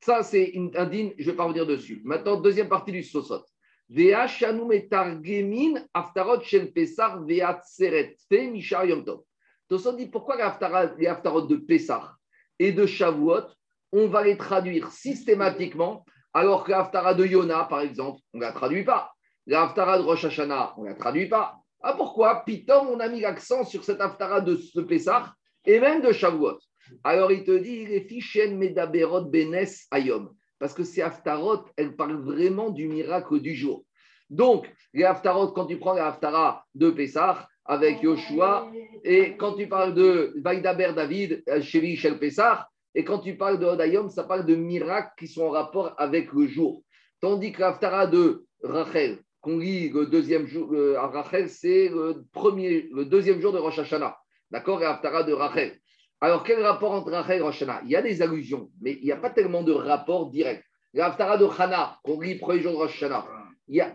Ça, c'est un din, je ne vais pas revenir dessus. Maintenant, deuxième partie du Sosot. Vea Shanu Metargemin Aftarot Shel Pesar Vea Tseret Fe Mishar Yom Tov. Dit pourquoi les Aftarot de Pesar et de Shavuot, on va les traduire systématiquement, alors que l'Aftara de Yona, par exemple, on ne la traduit pas. L'Aftara de Rosh Hashanah, on ne la traduit pas. Ah pourquoi? Pitom, on a mis l'accent sur cette Aftara de ce Pessah et même de Shavuot. Alors il te dit, les fichen medaberot benes ayom. Parce que ces Haftarot, elles parlent vraiment du miracle du jour. Donc, les Haftarot, quand tu prends les Haftara de Pessah avec Yoshua, et quand tu parles de Vaïdaber David, chez Shel Pessah, et quand tu parles de Hodayom, ça parle de miracles qui sont en rapport avec le jour. Tandis que l'Haftara de Rachel, qu'on lit le deuxième jour euh, à Rachel, c'est le, premier, le deuxième jour de Rosh Hashanah. D'accord? Et Haftara de Rachel. Alors, quel rapport entre Rachel et Rosh Hashanah? Il y a des allusions, mais il n'y a pas tellement de rapport direct. La Haftara de Hana, qu'on lit le premier jour de Rosh Hashanah,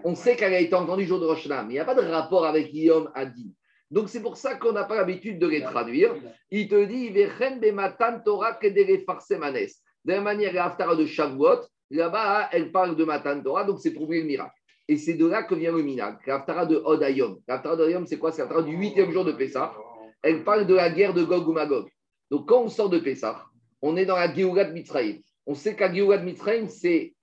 on sait qu'elle a été entendue jour de Rosh mais il n'y a pas de rapport avec Yom Adi. Donc, c'est pour ça qu'on n'a pas l'habitude de les traduire. Il te dit. De la manière, la Haftara de Shavuot, là-bas, elle parle de Matan Torah, donc c'est pour ouvrir le miracle. Et c'est de là que vient le minag. La de Hodayom. La de Hodayom, c'est quoi? C'est la Haftara du huitième jour de Pessah. Elle parle de la guerre de Gog ou Magog. Donc, quand on sort de Pessah, on est dans la Géoula de Mitzrayim. On sait qu'à Géoula de Mitzrayim, c'est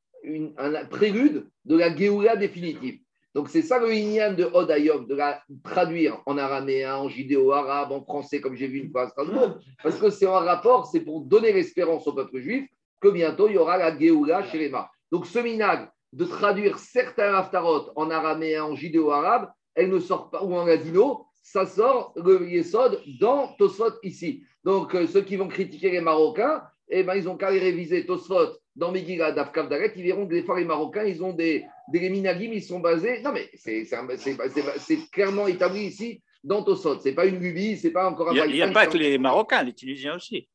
un prélude de la Géoula définitive. Donc, c'est ça le Inyan de Hodayom, de la traduire en araméen, en judéo-arabe, en français, comme j'ai vu une fois à Strasbourg, parce que c'est un rapport, c'est pour donner l'espérance au peuple juif que bientôt il y aura la Géoula chez les Mar. Donc, ce minag de traduire certains haftarot en araméen, en judéo-arabe, elle ne sort pas, ou en ladino, ça sort le Yesod dans Tosfot ici. Donc, euh, ceux qui vont critiquer les Marocains, eh ben, ils ont qu'à réviser Tosfot dans Megillah d'Afkav Daret, ils verront que des fois les Marocains, ils ont des, des minagim, ils sont basés. Non, mais c'est c'est c'est- c'est- c'est clairement établi ici dans Tosfot. Ce n'est pas une lubie, ce n'est pas encore un
Il n'y a, pas
c'est
que les Marocains, les Tunisiens aussi.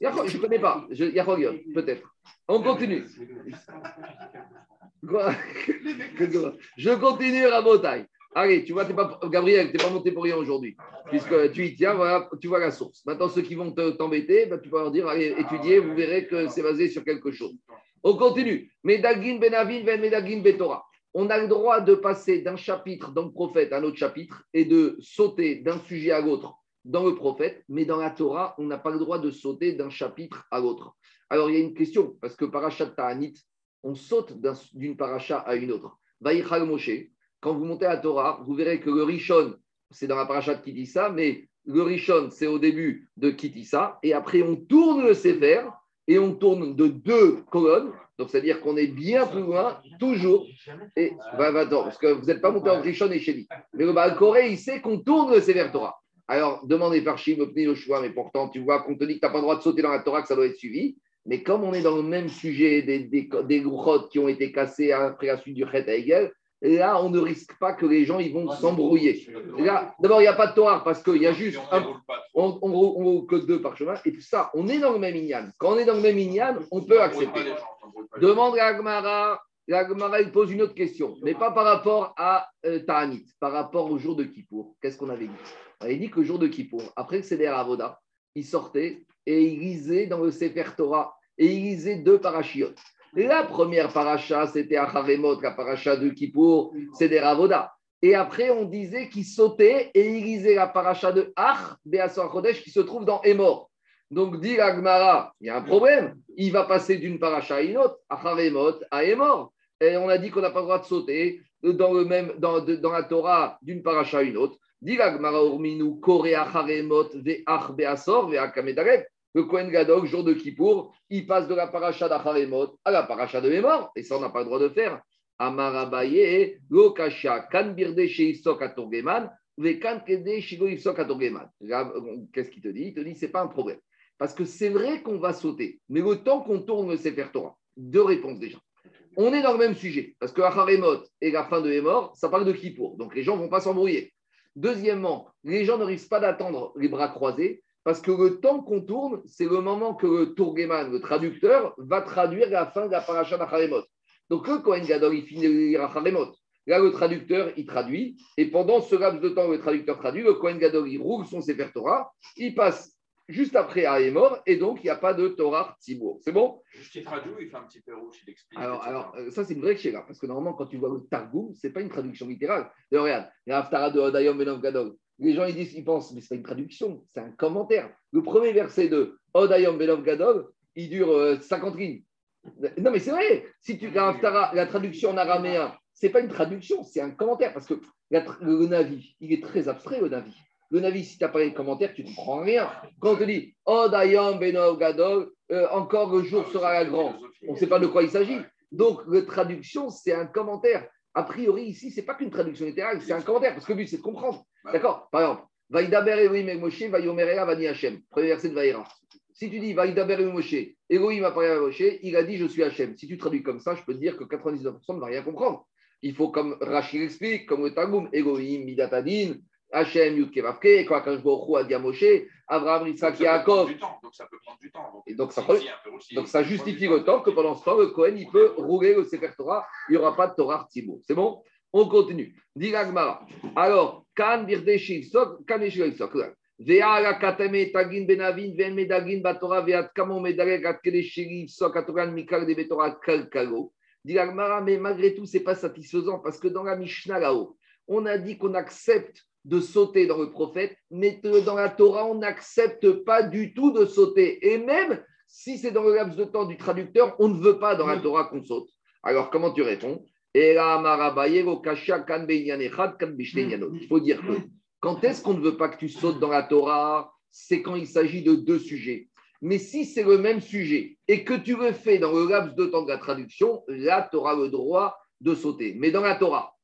Je ne connais pas. Je- peut-être. On continue. Quoi? Je continue, Rabotai. Allez, tu vois, Gabriel, tu n'es pas monté pour rien aujourd'hui. Puisque tu y tiens, voilà, tu vois la source. Maintenant, ceux qui vont te- t'embêter, bah, tu vas leur dire, allez, étudiez, vous verrez que c'est basé sur quelque chose. On continue. Medagin Benavin, Ben Medagin Betora. On a le droit de passer d'un chapitre dans le prophète à un autre chapitre et de sauter d'un sujet à l'autre dans le prophète, mais dans la Torah, on n'a pas le droit de sauter d'un chapitre à l'autre. Alors, il y a une question, parce que Parashat Ta'anit, on saute d'un- d'une paracha à une autre. Vaïchal Moshe, quand vous montez à la Torah, vous verrez que le Rishon, c'est dans la paracha de Kitissa, mais le Rishon, c'est au début de Kitissa, et après, on tourne le Sefer, et on tourne de deux colonnes, donc c'est-à-dire qu'on est bien plus loin, toujours. Et, bah, bah, attends, parce que vous n'êtes pas monté en Rishon et Sheni. Mais le Baal Koré, il sait qu'on tourne le Sefer Torah. Alors, demandez par Shim, obtenez le choix, mais pourtant, tu vois qu'on te dit que tu n'as pas le droit de sauter dans la Torah, que ça doit être suivi. Mais comme on est dans le même sujet des, des, des grottes qui ont été cassées après la suite du Chet à Hegel, là, on ne risque pas que les gens ils vont s'embrouiller. Là, D'abord, il n'y a pas de Torah parce qu'il y a juste un. On on roule- on roule que deux par chemin. Et puis ça, on est dans le même Inyan. Quand on est dans le même Inyan, on peut accepter. Demande à Agmara. L'Agmara, il pose une autre question, mais pas par rapport à euh, Ta'anit, par rapport au jour de Kippour. Qu'est-ce qu'on avait dit? On avait dit que le jour de Kippour, après le Seder Avoda, il sortait et il lisait dans le Sefer Torah et il lisait deux parachiotes. La première paracha, c'était Acharemot, la paracha de Kippour, Seder Avoda. Et après, on disait qu'il sautait et il lisait la paracha de Ach, Beasor Chodesh, qui se trouve dans Emor. Donc, dit Agmara, il y a un problème. Il va passer d'une paracha à une autre, Acharemot à Emor. Et on a dit qu'on n'a pas le droit de sauter dans, le même, dans, la Torah d'une paracha à une autre. Dit l'Agmara Urminu, Kore Acharemot, Ve'ach Beasor, Ve'akamedarev. Le Kohen Gadol, jour de Kippour, il passe de la paracha d'Acharemot à la paracha de Emor. Et ça, on n'a pas le droit de faire. Lokasha, Kan Birde Sheisok Atorgeman, Vekan Kede Shigo Qu'est-ce qu'il te dit? Il te dit c'est pas un problème. Parce que c'est vrai qu'on va sauter, mais le temps qu'on tourne le Sefer Torah, deux réponses déjà. On est dans le même sujet, parce que Acharemot et la fin de Emor, ça parle de Kippour, donc les gens ne vont pas s'embrouiller. Deuxièmement, les gens ne risquent pas d'attendre les bras croisés, parce que le temps qu'on tourne, c'est le moment que le Tourgeman, le traducteur, va traduire la fin de la paracha d'Acharemot. Donc le Kohen Gadol, il finit de lire Acharemot. Là, le traducteur, il traduit, et pendant ce laps de temps où le traducteur traduit, le Kohen Gadol, il roule son Sefer Torah, il passe juste après à Emor, et donc il n'y a pas de Torah Tzibour. C'est bon?
Juste il traduit, il fait un petit peu rouge, il explique.
alors, alors, euh, ça, c'est une vraie chéra, parce que normalement, quand tu vois le Targum, ce n'est pas une traduction littérale. D'ailleurs, regarde, il y a Haftara de Hodayom Benov Gadol. Les gens, ils disent, ils pensent, mais ce n'est pas une traduction, c'est un commentaire. Le premier verset de Hodayom Benov Gadol, il dure euh, 50 lignes. Non, mais c'est vrai. Si tu as la traduction en araméen, ce n'est pas une traduction, c'est un commentaire, parce que le Navi, il est très abstrait, le Navi. Le Navi, si tu n'as pas les commentaires, tu ne comprends rien. Quand on te dit Hodayom Benov Gadol, euh, encore le jour sera la grande. On ne sait pas de quoi il s'agit. Donc, la traduction, c'est un commentaire. A priori, ici, ce n'est pas qu'une traduction littérale, c'est un commentaire, parce que le but, c'est de comprendre. D'accord? Par exemple, Vaïdaber Elohim et Moshe, Vaïomerera Vani Hashem. Premier verset de Vaïra. Si tu dis Vaïdaber et Moshe, Elohim a parlé à Moshe, il a dit Je suis Hashem. Si tu traduis comme ça, je peux te dire que 99% ne va rien comprendre. il faut, comme Rachid explique, comme le Targum, Elohim, Midatadin, Hachem, Yudkevavke, quoi, quand je vois a dit à Moshe, Abraham, Isaac, Yaakov.
Donc ça peut prendre du temps. Donc,
Et donc, ça, donc justifie le temps que pendant ce temps, le Cohen, il peut rouler le Sefer Torah, il n'y aura pas de Torah Tzibour. C'est bon? On continue. Dit l'Agmara. Alors, Kan Birde Shilsok, Kan Shilsok. Vea la katame tagin benavin ven medagin batora veat kamo medare gat kele shilsok atoran mikal de betora kalkalo. Dit l'Agmara, mais malgré tout, c'est pas satisfaisant parce que dans la Mishnah là-haut, on a dit qu'on accepte de sauter dans le prophète, mais dans la Torah, on n'accepte pas du tout de sauter. Et même si c'est dans le laps de temps du traducteur, on ne veut pas dans la Torah qu'on saute. Alors, comment tu réponds? Il faut dire que quand est-ce qu'on ne veut pas que tu sautes dans la Torah? C'est quand il s'agit de deux sujets. Mais si c'est le même sujet et que tu le fais dans le laps de temps de la traduction, là, tu auras le droit de sauter. Mais dans la Torah,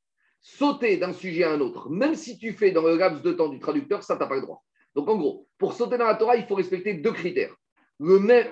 sauter d'un sujet à un autre, même si tu fais dans le laps de temps du traducteur, ça, tu n'as pas le droit. Donc, en gros, pour sauter dans la Torah, il faut respecter deux critères. Le même,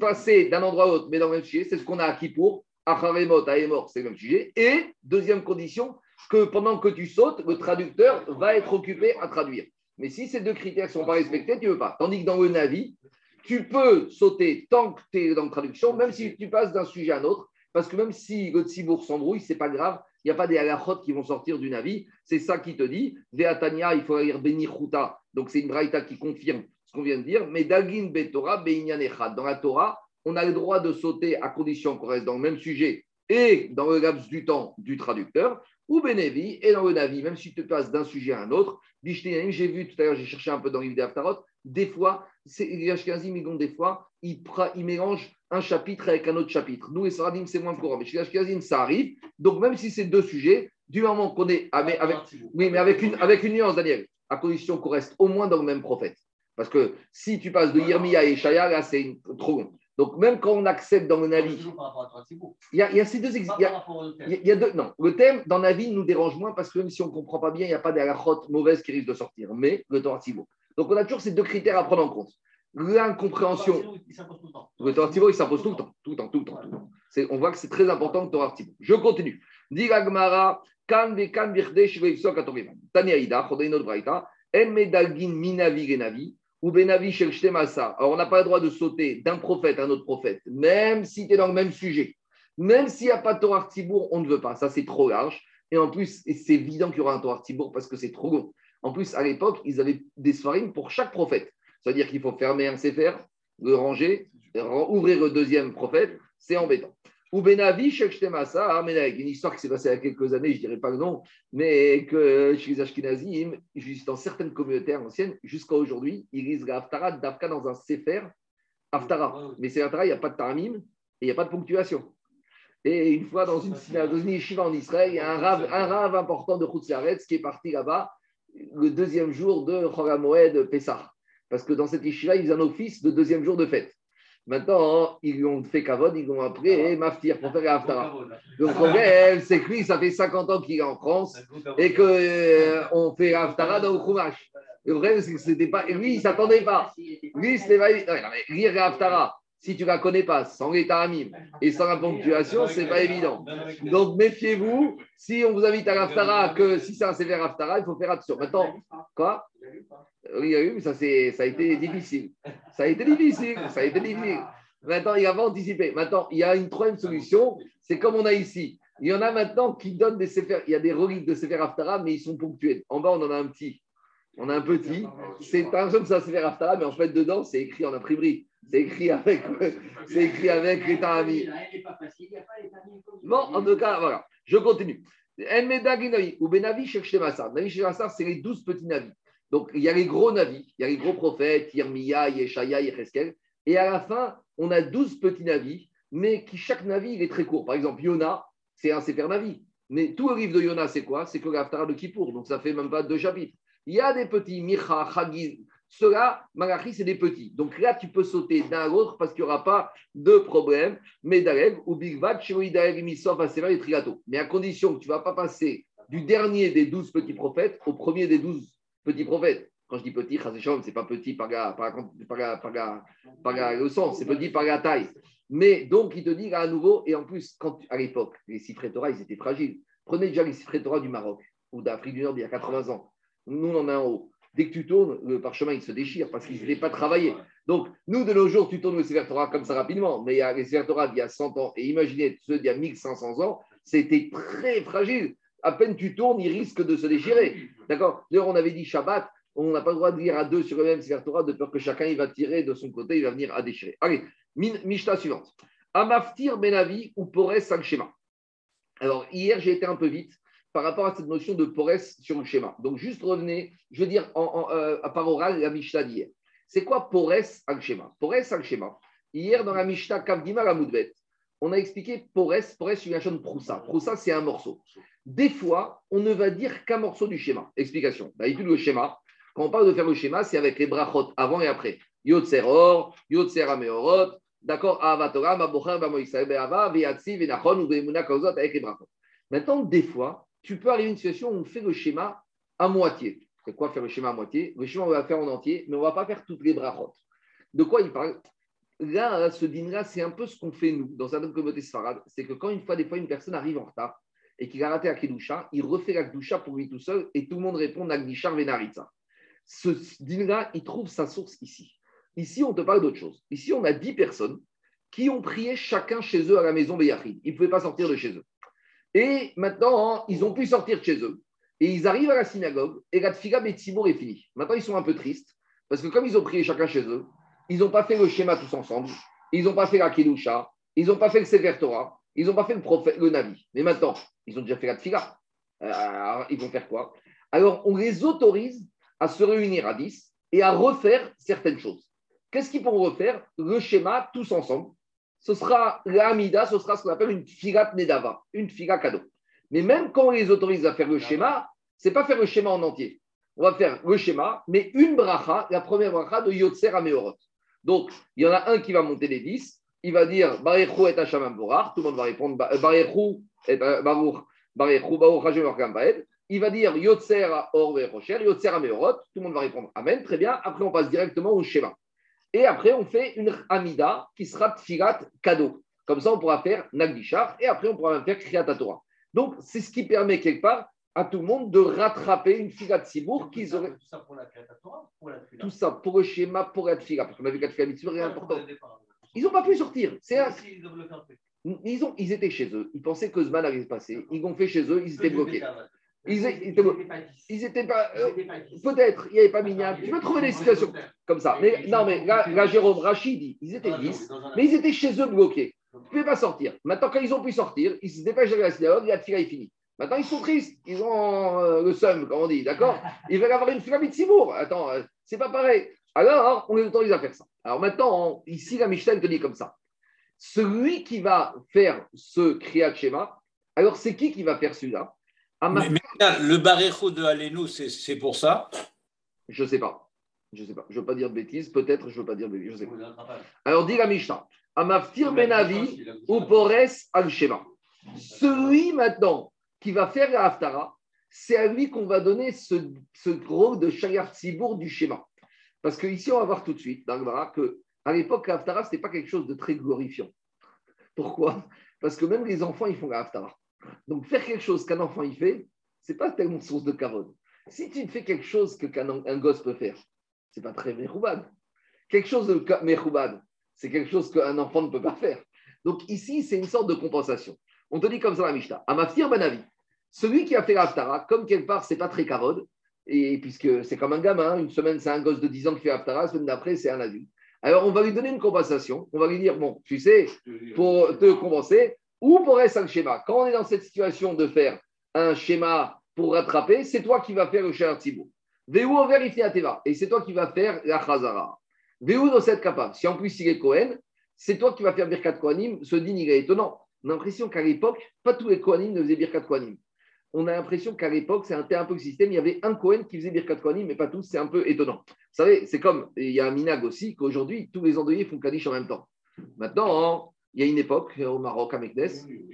passer d'un endroit à l'autre, mais dans le même sujet, c'est ce qu'on a acquis pour Acharemot, Aemor, c'est le même sujet. Et, deuxième condition, que pendant que tu sautes, le traducteur va être occupé à traduire. Mais si ces deux critères ne sont pas respectés, tu ne veux pas. Tandis que dans le Navi, tu peux sauter tant que tu es dans la traduction, même si tu passes d'un sujet à un autre, parce que même si le s'embrouille, c'est pas grave, il n'y a pas des halachot qui vont sortir du Navi. C'est ça qui te dit. Veatania, il faut lire Beni Chuta. Donc c'est une braïta qui confirme ce qu'on vient de dire. Mais Dagin Betorah, Beinyan Echad. Dans la Torah, on a le droit de sauter à condition qu'on reste dans le même sujet et dans le laps du temps du traducteur, ou Benevi, et dans le Navi, même si tu passes d'un sujet à un autre. J'ai vu tout à l'heure, j'ai cherché un peu dans le livre d'Aftarot, des fois, les Ashkenazim, ils ont des fois, ils, ils mélangent un chapitre avec un autre chapitre. Nous, les Saradim, c'est moins courant, mais chez les Ashkenazim, ça arrive. Donc, même si c'est deux sujets, du moment qu'on est avec, avec- oui, mais avec une, avec une nuance, Daniel, à condition qu'on reste au moins dans le même prophète. Parce que si tu passes de Yirmiya et Shaya, là, c'est trop long. Donc, même quand on accepte dans le Navi, il y a, il y a ces deux ex- il y a- il y a- deux, non, le thème dans la vie nous dérange moins parce que même si on ne comprend pas bien, il n'y a pas d'alachot mauvaises qui risquent de sortir. Mais le Torah. Donc on a toujours ces deux critères à prendre en compte. L'incompréhension.
Le
Torah il s'impose tout le temps. Tout le temps, tout le temps. tout le temps. On voit que c'est très important le Torah. Je continue. Kan ve kan virde braïta. En medalgin minavi genavi. Ou benavi shel shtemasa. Alors on n'a pas le droit de sauter d'un prophète à un autre prophète, même si tu es dans le même sujet. Même s'il n'y a pas de Torah on ne veut pas. Ça, c'est trop large. Et en plus, c'est évident qu'il y aura un Torah parce que c'est trop long. En plus, à l'époque, ils avaient des soirées pour chaque prophète. C'est-à-dire qu'il faut fermer un Sefer, le ranger, ouvrir le deuxième prophète. C'est embêtant. Ou Benavi, Shek Shtemasa, Amenaek. Une histoire qui s'est passée il y a quelques années, je ne dirais pas le nom, mais que chez les Ashkenazim, juste dans certaines communautés anciennes, jusqu'à aujourd'hui, ils lisent la Haftara d'Afka dans un Sefer Haftara. Mais c'est Haftara, il n'y a pas de Taramim et il n'y a pas de ponctuation. Et une fois, dans une synagogue, en Israël, il y a un rave, un rave important de Khutzaretz qui est parti là-bas le deuxième jour de Choramoed Pessah. Parce que dans cette yeshiva, ils ont un office de deuxième jour de fête. Maintenant, ils ont fait Kavod, ils ont appris Maftir pour faire Haftara. Le problème, c'est que lui, ça fait 50 ans qu'il est en France et qu'on on fait Haftara dans le Chumash. Le problème, c'est que c'était pas. et Lui, il ne s'attendait pas. Lui, c'était pas. Non, mais lire Haftara, si tu ne la connais pas, sans l'état amim et sans la ponctuation, c'est pas évident. Donc, méfiez-vous. Si on vous invite à l'Aftara, que si c'est un sévère Aftara, il faut faire attention. Maintenant, quoi? Il y a eu, mais ça, ça a été difficile. Ça a été difficile. Ça a été difficile. Maintenant, il avait anticipé. Maintenant, il y a une troisième solution. C'est comme on a ici. Il y en a maintenant qui donnent des séphères. Il y a des reliques de séphères Aftara, mais ils sont ponctuels. En bas, on en a un petit. On a un petit. C'est pas l'impression que c'est un séphère Aftara, mais en fait, dedans, c'est écrit en imprimerie. C'est écrit avec, c'est écrit avec les tamis. Bon, en tout cas, voilà. Je continue. Ou Benavi. Navi c'est les douze petits navis. Donc, il y a les gros navis, il y a les gros prophètes, Yirmiya, Yeshaya, Yecheskel. Et à la fin, on a douze petits navis, mais qui chaque navi, il est très court. Par exemple, Yona, c'est un Sefer Navi. Mais tout le livre de Yona, c'est quoi? C'est que l'Aftara de Kippour. Donc, ça fait même pas deux chapitres. Il y a des petits, Micha, Chagiz. Ceux-là, Malachi, c'est des petits. Donc là, tu peux sauter d'un à l'autre parce qu'il n'y aura pas de problème. Ou Asera et Trigato. Mais à condition que tu ne vas pas passer du dernier des douze petits prophètes au premier des douze petits prophètes. Quand je dis petit, ce n'est pas petit par, la, par, la, par, la, par, le sens, c'est petit par la taille. Mais donc, il te dit à nouveau, et en plus, à l'époque, les cifres Torah, ils étaient fragiles. Prenez déjà les Sifrei Torah du Maroc ou d'Afrique du Nord d'il y a 80 ans. Nous, on en a en haut. Dès que tu tournes, le parchemin, il se déchire parce qu'il n'était pas travaillé. Donc, nous, de nos jours, tu tournes le Sefer comme ça rapidement. Mais il y a les Sefer d'il y a 100 ans. Et imaginez ceux d'il y a 1500 ans, c'était très fragile. À peine tu tournes, il risque de se déchirer. D'accord? D'ailleurs, on avait dit Shabbat, on n'a pas le droit de lire à deux sur le même Sefer de peur que chacun il va tirer de son côté, il va venir à déchirer. Allez, Mishnah suivante. Amaftir Benavi ou Pores Sang Shema. Alors, hier, j'ai été un peu vite par rapport à cette notion de Pores sur le schéma. Donc, juste revenez, je veux dire, en, en, euh, à part oral, la Mishnah d'hier. C'est quoi Pores al Shema Pores al Shema. Hier, dans la Mishnah Kavdima la Moudbet, on a expliqué Pores. Pores, c'est une action de Proussa. Proussa, c'est un morceau. Des fois, on ne va dire qu'un morceau du schéma. Explication. D'habitude, le schéma, quand on parle de faire le schéma, c'est avec les brachot avant et après. Yotzer Or, Yotzer Ameorot, d'accord, Avatora, Mabocher, Bamoïsa, Be'ava, Ve'atsi, Ve'nachon, ou Ve'emuna Kauzot, avec les brachot. Maintenant, des fois, tu peux arriver à une situation où on fait le schéma à moitié. C'est quoi faire le schéma à moitié? Le schéma, on va le faire en entier, mais on ne va pas faire toutes les brachot. De quoi il parle? Là, ce dîner-là, c'est un peu ce qu'on fait nous dans certaines communautés sfarades. C'est que quand une fois, des fois, une personne arrive en retard et qu'il a raté la Kedusha, il refait la Kedusha pour lui tout seul et tout le monde répond Nagdishar Venaritza. Ce dîner-là, il trouve sa source ici. Ici, on te parle d'autre chose. Ici, on a 10 personnes qui ont prié chacun chez eux à la maison Beyachid. Ils ne pouvaient pas sortir de chez eux. Et maintenant, ils ont pu sortir de chez eux. Et ils arrivent à la synagogue et la Tfiga Betzimour est finie. Maintenant, ils sont un peu tristes parce que comme ils ont prié chacun chez eux, ils n'ont pas fait le schéma tous ensemble. Ils n'ont pas fait la Kedusha. Ils n'ont pas fait le Sefer Torah. Ils n'ont pas fait le, prophète, le Navi. Mais maintenant, ils ont déjà fait la Tfiga. Alors, ils vont faire quoi? Alors, on les autorise à se réunir à 10 et à refaire certaines choses. Qu'est-ce qu'ils pourront refaire? Le schéma tous ensemble. Ce sera l'Amida, ce sera ce qu'on appelle une figat Nedava, une figa cadeau. Mais même quand on les autorise à faire le schéma, c'est pas faire le schéma en entier. On va faire le schéma, mais une bracha, la première bracha de Yotzer Ameorot. Donc, il y en a un qui va monter les 10, il va dire Barechu et Hashamam Borar, tout le monde va répondre et Baed. Il va dire Yotzer Or Rocher, Yotzer tout le monde va répondre Amen, très bien. Après, on passe directement au schéma. Et après, on fait une Amida qui sera Tfilat cadeau. Comme ça, on pourra faire Nagdishar et après, on pourra même faire Kriyat Torah. Donc, c'est ce qui permet quelque part à tout le monde de rattraper une Filat Sibour qu'ils auraient.
Tout ça pour la Torah, pour la Tfila.
Tout ça pour le schéma, pour la Tfilat. Parce qu'on a vu que la Tfilat Mitzvah est important.
Pour le départ.
Ils n'ont pas pu sortir. C'est un-
Ils
ont, étaient chez eux. Ils pensaient que ce mal allait se passer. Ils ont fait chez eux. Ils étaient bloqués. Ils n'étaient pas. euh. Peut-être, il n'y avait pas Mignard. Tu peux trouver des situations comme ça. Mais non, mais là, là, Jérôme Rachid dit ils étaient 10, mais ils étaient chez eux bloqués. Ils ne pouvaient pas sortir. Maintenant, quand ils ont pu sortir, ils se dépêchent d'aller à la synagogue, la tira est finie. Maintenant, ils sont tristes. Ils ont euh, le seum, comme on dit, d'accord Ils veulent avoir une fila Simour. Attends, euh, c'est pas pareil. Alors, on les autorise à faire ça. Alors maintenant, on- ici, la Mishnah te dit comme ça. Celui qui va faire ce Kriyat Shema, alors c'est qui qui va faire celui-là? Ama-
Mais, mais là, le barécho de Alenu, c'est pour ça.
Je ne sais pas. Je ne sais pas. Je ne veux pas dire de bêtises. Peut-être, je ne veux pas dire de bêtises. Je sais pas. Alors, dit la Mishnah, Amaftir Benavi ou Pores al-Shema. Celui maintenant qui va faire la Haftara, c'est à lui qu'on va donner ce, ce rôle de Shayar Tzibour du schéma. Parce qu'ici, on va voir tout de suite dans que à l'époque, la Haftara, ce n'était pas quelque chose de très glorifiant. Pourquoi? Parce que même les enfants, ils font la Haftara. Donc, faire quelque chose qu'un enfant il fait, ce n'est pas tellement source de carotte. Si tu fais quelque chose que qu'un un gosse peut faire, ce n'est pas très méchoubad. Quelque chose de méchoubad, c'est quelque chose qu'un enfant ne peut pas faire. Donc ici, c'est une sorte de compensation. On te dit comme ça la Mishnah. Amaftir Banavi, celui qui a fait l'Aftara, comme quelque part, c'est pas très carode, et puisque c'est comme un gamin, une semaine c'est un gosse de 10 ans qui fait l'Aftara, la semaine d'après c'est un adulte. Alors on va lui donner une compensation, on va lui dire, bon, tu sais, pour te compenser, ou pour rester un schéma? Quand on est dans cette situation de faire un schéma pour rattraper, c'est toi qui vas faire le Shahar Tzibou. Veu over Teva, et c'est toi qui vas faire la Chazara. Veu dans cette capable. Si en plus il est Cohen, c'est toi qui vas faire Birkat Kohanim. Ce dîner, il est étonnant. On a l'impression qu'à l'époque, pas tous les Kohanim ne faisaient Birkat Kohanim. On a l'impression qu'à l'époque, c'est un, peu le système. Il y avait un Kohen qui faisait Birkat Kohanim, mais pas tous. C'est un peu étonnant. Vous savez, c'est comme, il y a un minag aussi, qu'aujourd'hui, tous les endeuillés font Kaddish en même temps. Maintenant, il y a une époque, au Maroc, à Meknes,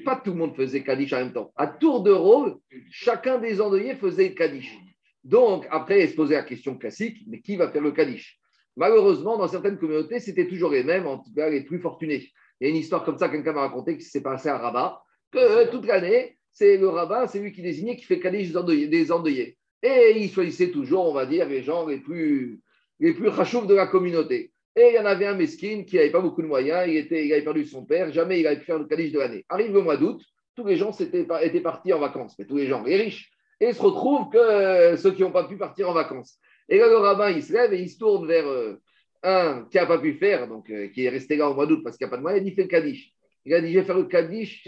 pas tout le monde faisait Kaddish en même temps. À tour de rôle, chacun des endeuillés faisait Kaddish. Donc, après, il se posait la question classique, mais qui va faire le Kaddish? Malheureusement, dans certaines communautés, c'était toujours les mêmes, en tout cas les plus fortunés. Il y a une histoire comme ça, quelqu'un m'a raconté qui s'est passé à Rabat, que euh, toute l'année, c'est le rabbin, c'est lui qui désignait, qui fait Kaddish des endeuillés. Et il choisissait toujours, on va dire, les gens les plus, les plus de la communauté. Et il y en avait un mesquine qui n'avait pas beaucoup de moyens, il, avait perdu son père, jamais il avait pu faire le Kaddish de l'année. Arrive le mois d'août, tous les gens étaient, partis en vacances, mais tous les gens, les riches. Et il se retrouve que euh, ceux qui n'ont pas pu partir en vacances. Et là, le rabbin, il se lève et il se tourne vers euh, un qui n'a pas pu faire, donc euh, qui est resté là au mois d'août parce qu'il n'y a pas de moyens, il dit fait le Kaddish. Il a dit, je vais faire le Kaddish,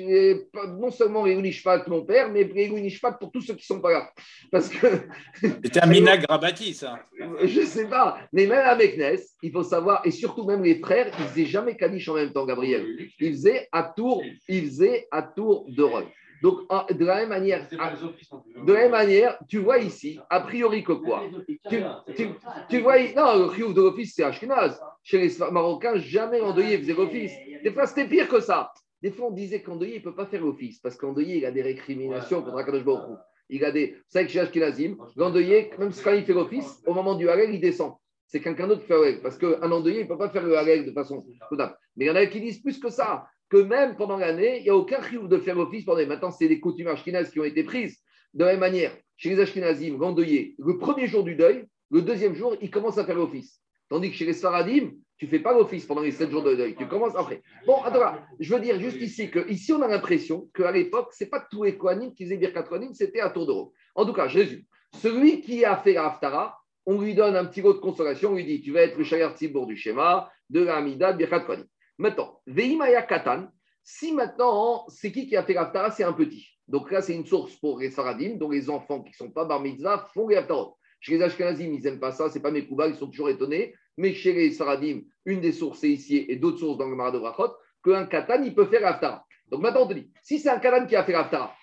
non seulement Réuni Shpat, mon père, mais Réuni Shpat pour tous ceux qui ne sont pas là. Parce que,
C'était un minag rabati, ça.
je ne sais pas, mais même à Meknes, il faut savoir, et surtout même les frères, ils ne faisaient jamais Kaddish en même temps, Gabriel. Ils faisaient à tour, ils faisaient à tour de rôle. Donc, de la même manière,
C'est
de la même manière, tu vois ici, a priori que quoi? Tu, tu- tu vois, non, le chiouf de l'office, c'est Ashkenaz. Chez les Marocains, jamais l'endeuillé faisait l'office. Des fois, c'était pire que ça. Des fois, on disait qu'endeuillé, il ne peut pas faire l'office parce qu'endeuillé, il a des récriminations contre Akadosh Baruch. Il a des. Vous savez que chez Ashkenazim, l'endeuillé, même quand il fait l'office, au moment du Halel, il descend. C'est quelqu'un d'autre qui fait. Parce qu'un endeuillé, il ne peut pas faire le Halel de façon totale. Mais il y en a qui disent plus que ça, que même pendant l'année, il n'y a aucun chiouf de faire l'office pendant. Maintenant, c'est des coutumes ashkénazes qui ont été prises. De la même manière, chez les Ashkenazim, l'endeuillé, le premier jour du deuil, le deuxième jour, il commence à faire l'office. Tandis que chez les Sfaradim, tu ne fais pas l'office pendant les sept jours de deuil. Tu commences après. Bon, attends, je veux dire juste ici que ici on a l'impression qu'à l'époque, ce n'est pas tous les Kohanim qui faisaient Birkat c'était à tour de rôle. En tout cas, je résume. Celui qui a fait la Haftara, on lui donne un petit lot de consolation, on lui dit Tu vas être le Shayar Tzibour du schéma, de la Hamida, de Birkat Kohanim. Maintenant, Veimaya Katan, si maintenant, c'est qui qui a fait la Haftara C'est un petit. Donc là, c'est une source pour les Sfaradim, dont les enfants qui ne sont pas bar mitzvah font les. Chez les Ashkenazim, ils n'aiment pas ça, c'est pas mes coubas, ils sont toujours étonnés. Mais chez les Saradim, une des sources, c'est ici, et d'autres sources dans le Mara de qu'un katan, il peut faire l'Aftara. Donc maintenant, on te dit, si c'est un katan qui a fait l'Aftara,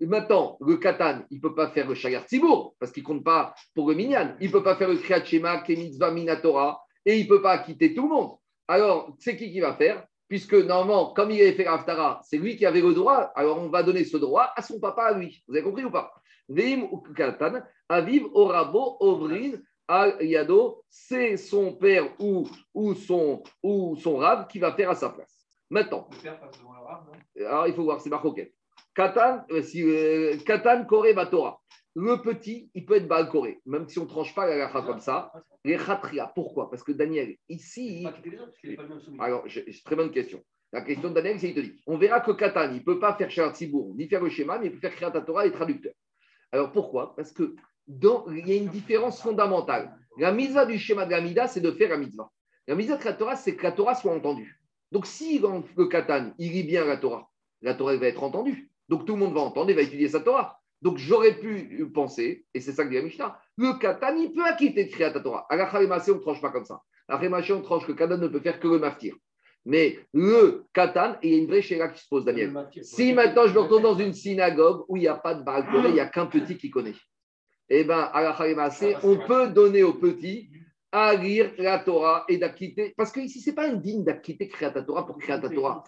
maintenant, le katan, il ne peut pas faire le Shayar Tzibour, parce qu'il ne compte pas pour le Minyan. Il ne peut pas faire le Kriyat Shema, les mitzvah Minatora, et il ne peut pas quitter tout le monde. Alors, c'est qui qui va faire? Puisque normalement, comme il avait fait l'Aftara, c'est lui qui avait le droit, alors on va donner ce droit à son papa, à lui. Vous avez compris ou pas? Veim ou katan, aviv orabo ovrin al yado, c'est son père ou, ou, son, ou son rab qui va faire à sa place. Maintenant,
Le père passe devant le rab, non?
Alors il faut voir, c'est Marcoquet. Katan, euh, si, euh, Katan Koré Batora. Le petit, il peut être Baal Koré, même si on ne tranche pas la lacha comme ça. Les Khatria, pourquoi? Parce que Daniel, ici,
soumis.
alors, je- c'est une très bonne question. La question de Daniel, c'est il te dit on verra que Katan, il ne peut pas faire Shar Tzibour, ni faire le schéma, mais il peut faire Kriyat Torah et traducteur. Alors pourquoi? Parce que dans, il y a une différence fondamentale. La mitzvah du schéma de la Mida, c'est de faire la mitzvah. La mitzvah de la Torah, c'est que la Torah soit entendue. Donc si dans le Katan, il lit bien la Torah, la Torah elle va être entendue. Donc tout le monde va entendre et va étudier sa Torah. Donc j'aurais pu penser, et c'est ça que dit la Mishnah, le Katan, il peut acquitter de Kriyat Torah. À la Chalémassé, on ne tranche pas comme ça. À la on tranche que Katan ne peut faire que le maftir. Mais le Katan, et il y a une vraie chéra qui se pose, Daniel. Si maintenant je me retrouve dans une synagogue où il n'y a pas de Baal il n'y a qu'un petit qui connaît, eh bien, à la Chalémassé, on peut donner au petit à lire la Torah et d'acquitter. Parce que ici, ce n'est pas indigne d'acquitter Kriyat Torah pour Kriyat Torah.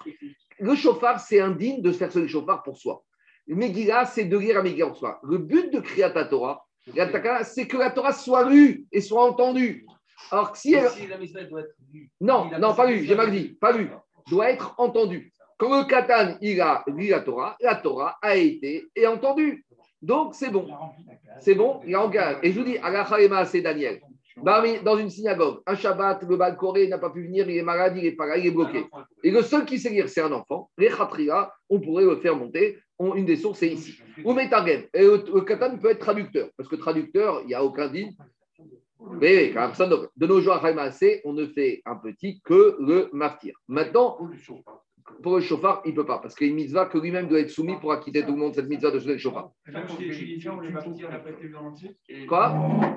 Le chauffard, c'est indigne de se faire ce chauffard pour soi. Megillah, c'est de lire à Megillah pour soi. Le but de Kriyat Torah, c'est que la Torah soit lue et soit entendue. Alors que si elle.
Si la mitzvah doit être lue.
Non, non,
pas
pas
fait
lu,
ça,
j'ai mal dit, pas lu. Doit être entendu. Quand le Katan, il a lu la Torah, la Torah a été et entendue. Donc, c'est bon. C'est bon, il a engagé. Et je vous dis, à la Khalema, c'est Daniel. Barmi- Dans une synagogue, un Shabbat, le Baal Koré n'a pas pu venir, il est malade, il est pas là, il est bloqué. Et le seul qui sait lire, c'est un enfant. Les Khatria, on pourrait le faire monter. On- une des sources, c'est ici. Ou Metargem. Et le, le Katan peut être traducteur. Parce que traducteur, il n'y a aucun digne. Mais oui, quand même, ça, donc, de nos jours à on ne fait un petit que le maftir. Maintenant, pour le chauffard, il ne peut pas. Parce qu'il y a une mitzvah que lui-même doit être soumis pour acquitter tout le monde, cette mitzvah de se le chauffard.
Même chez les Tunisiens, on.
Quoi?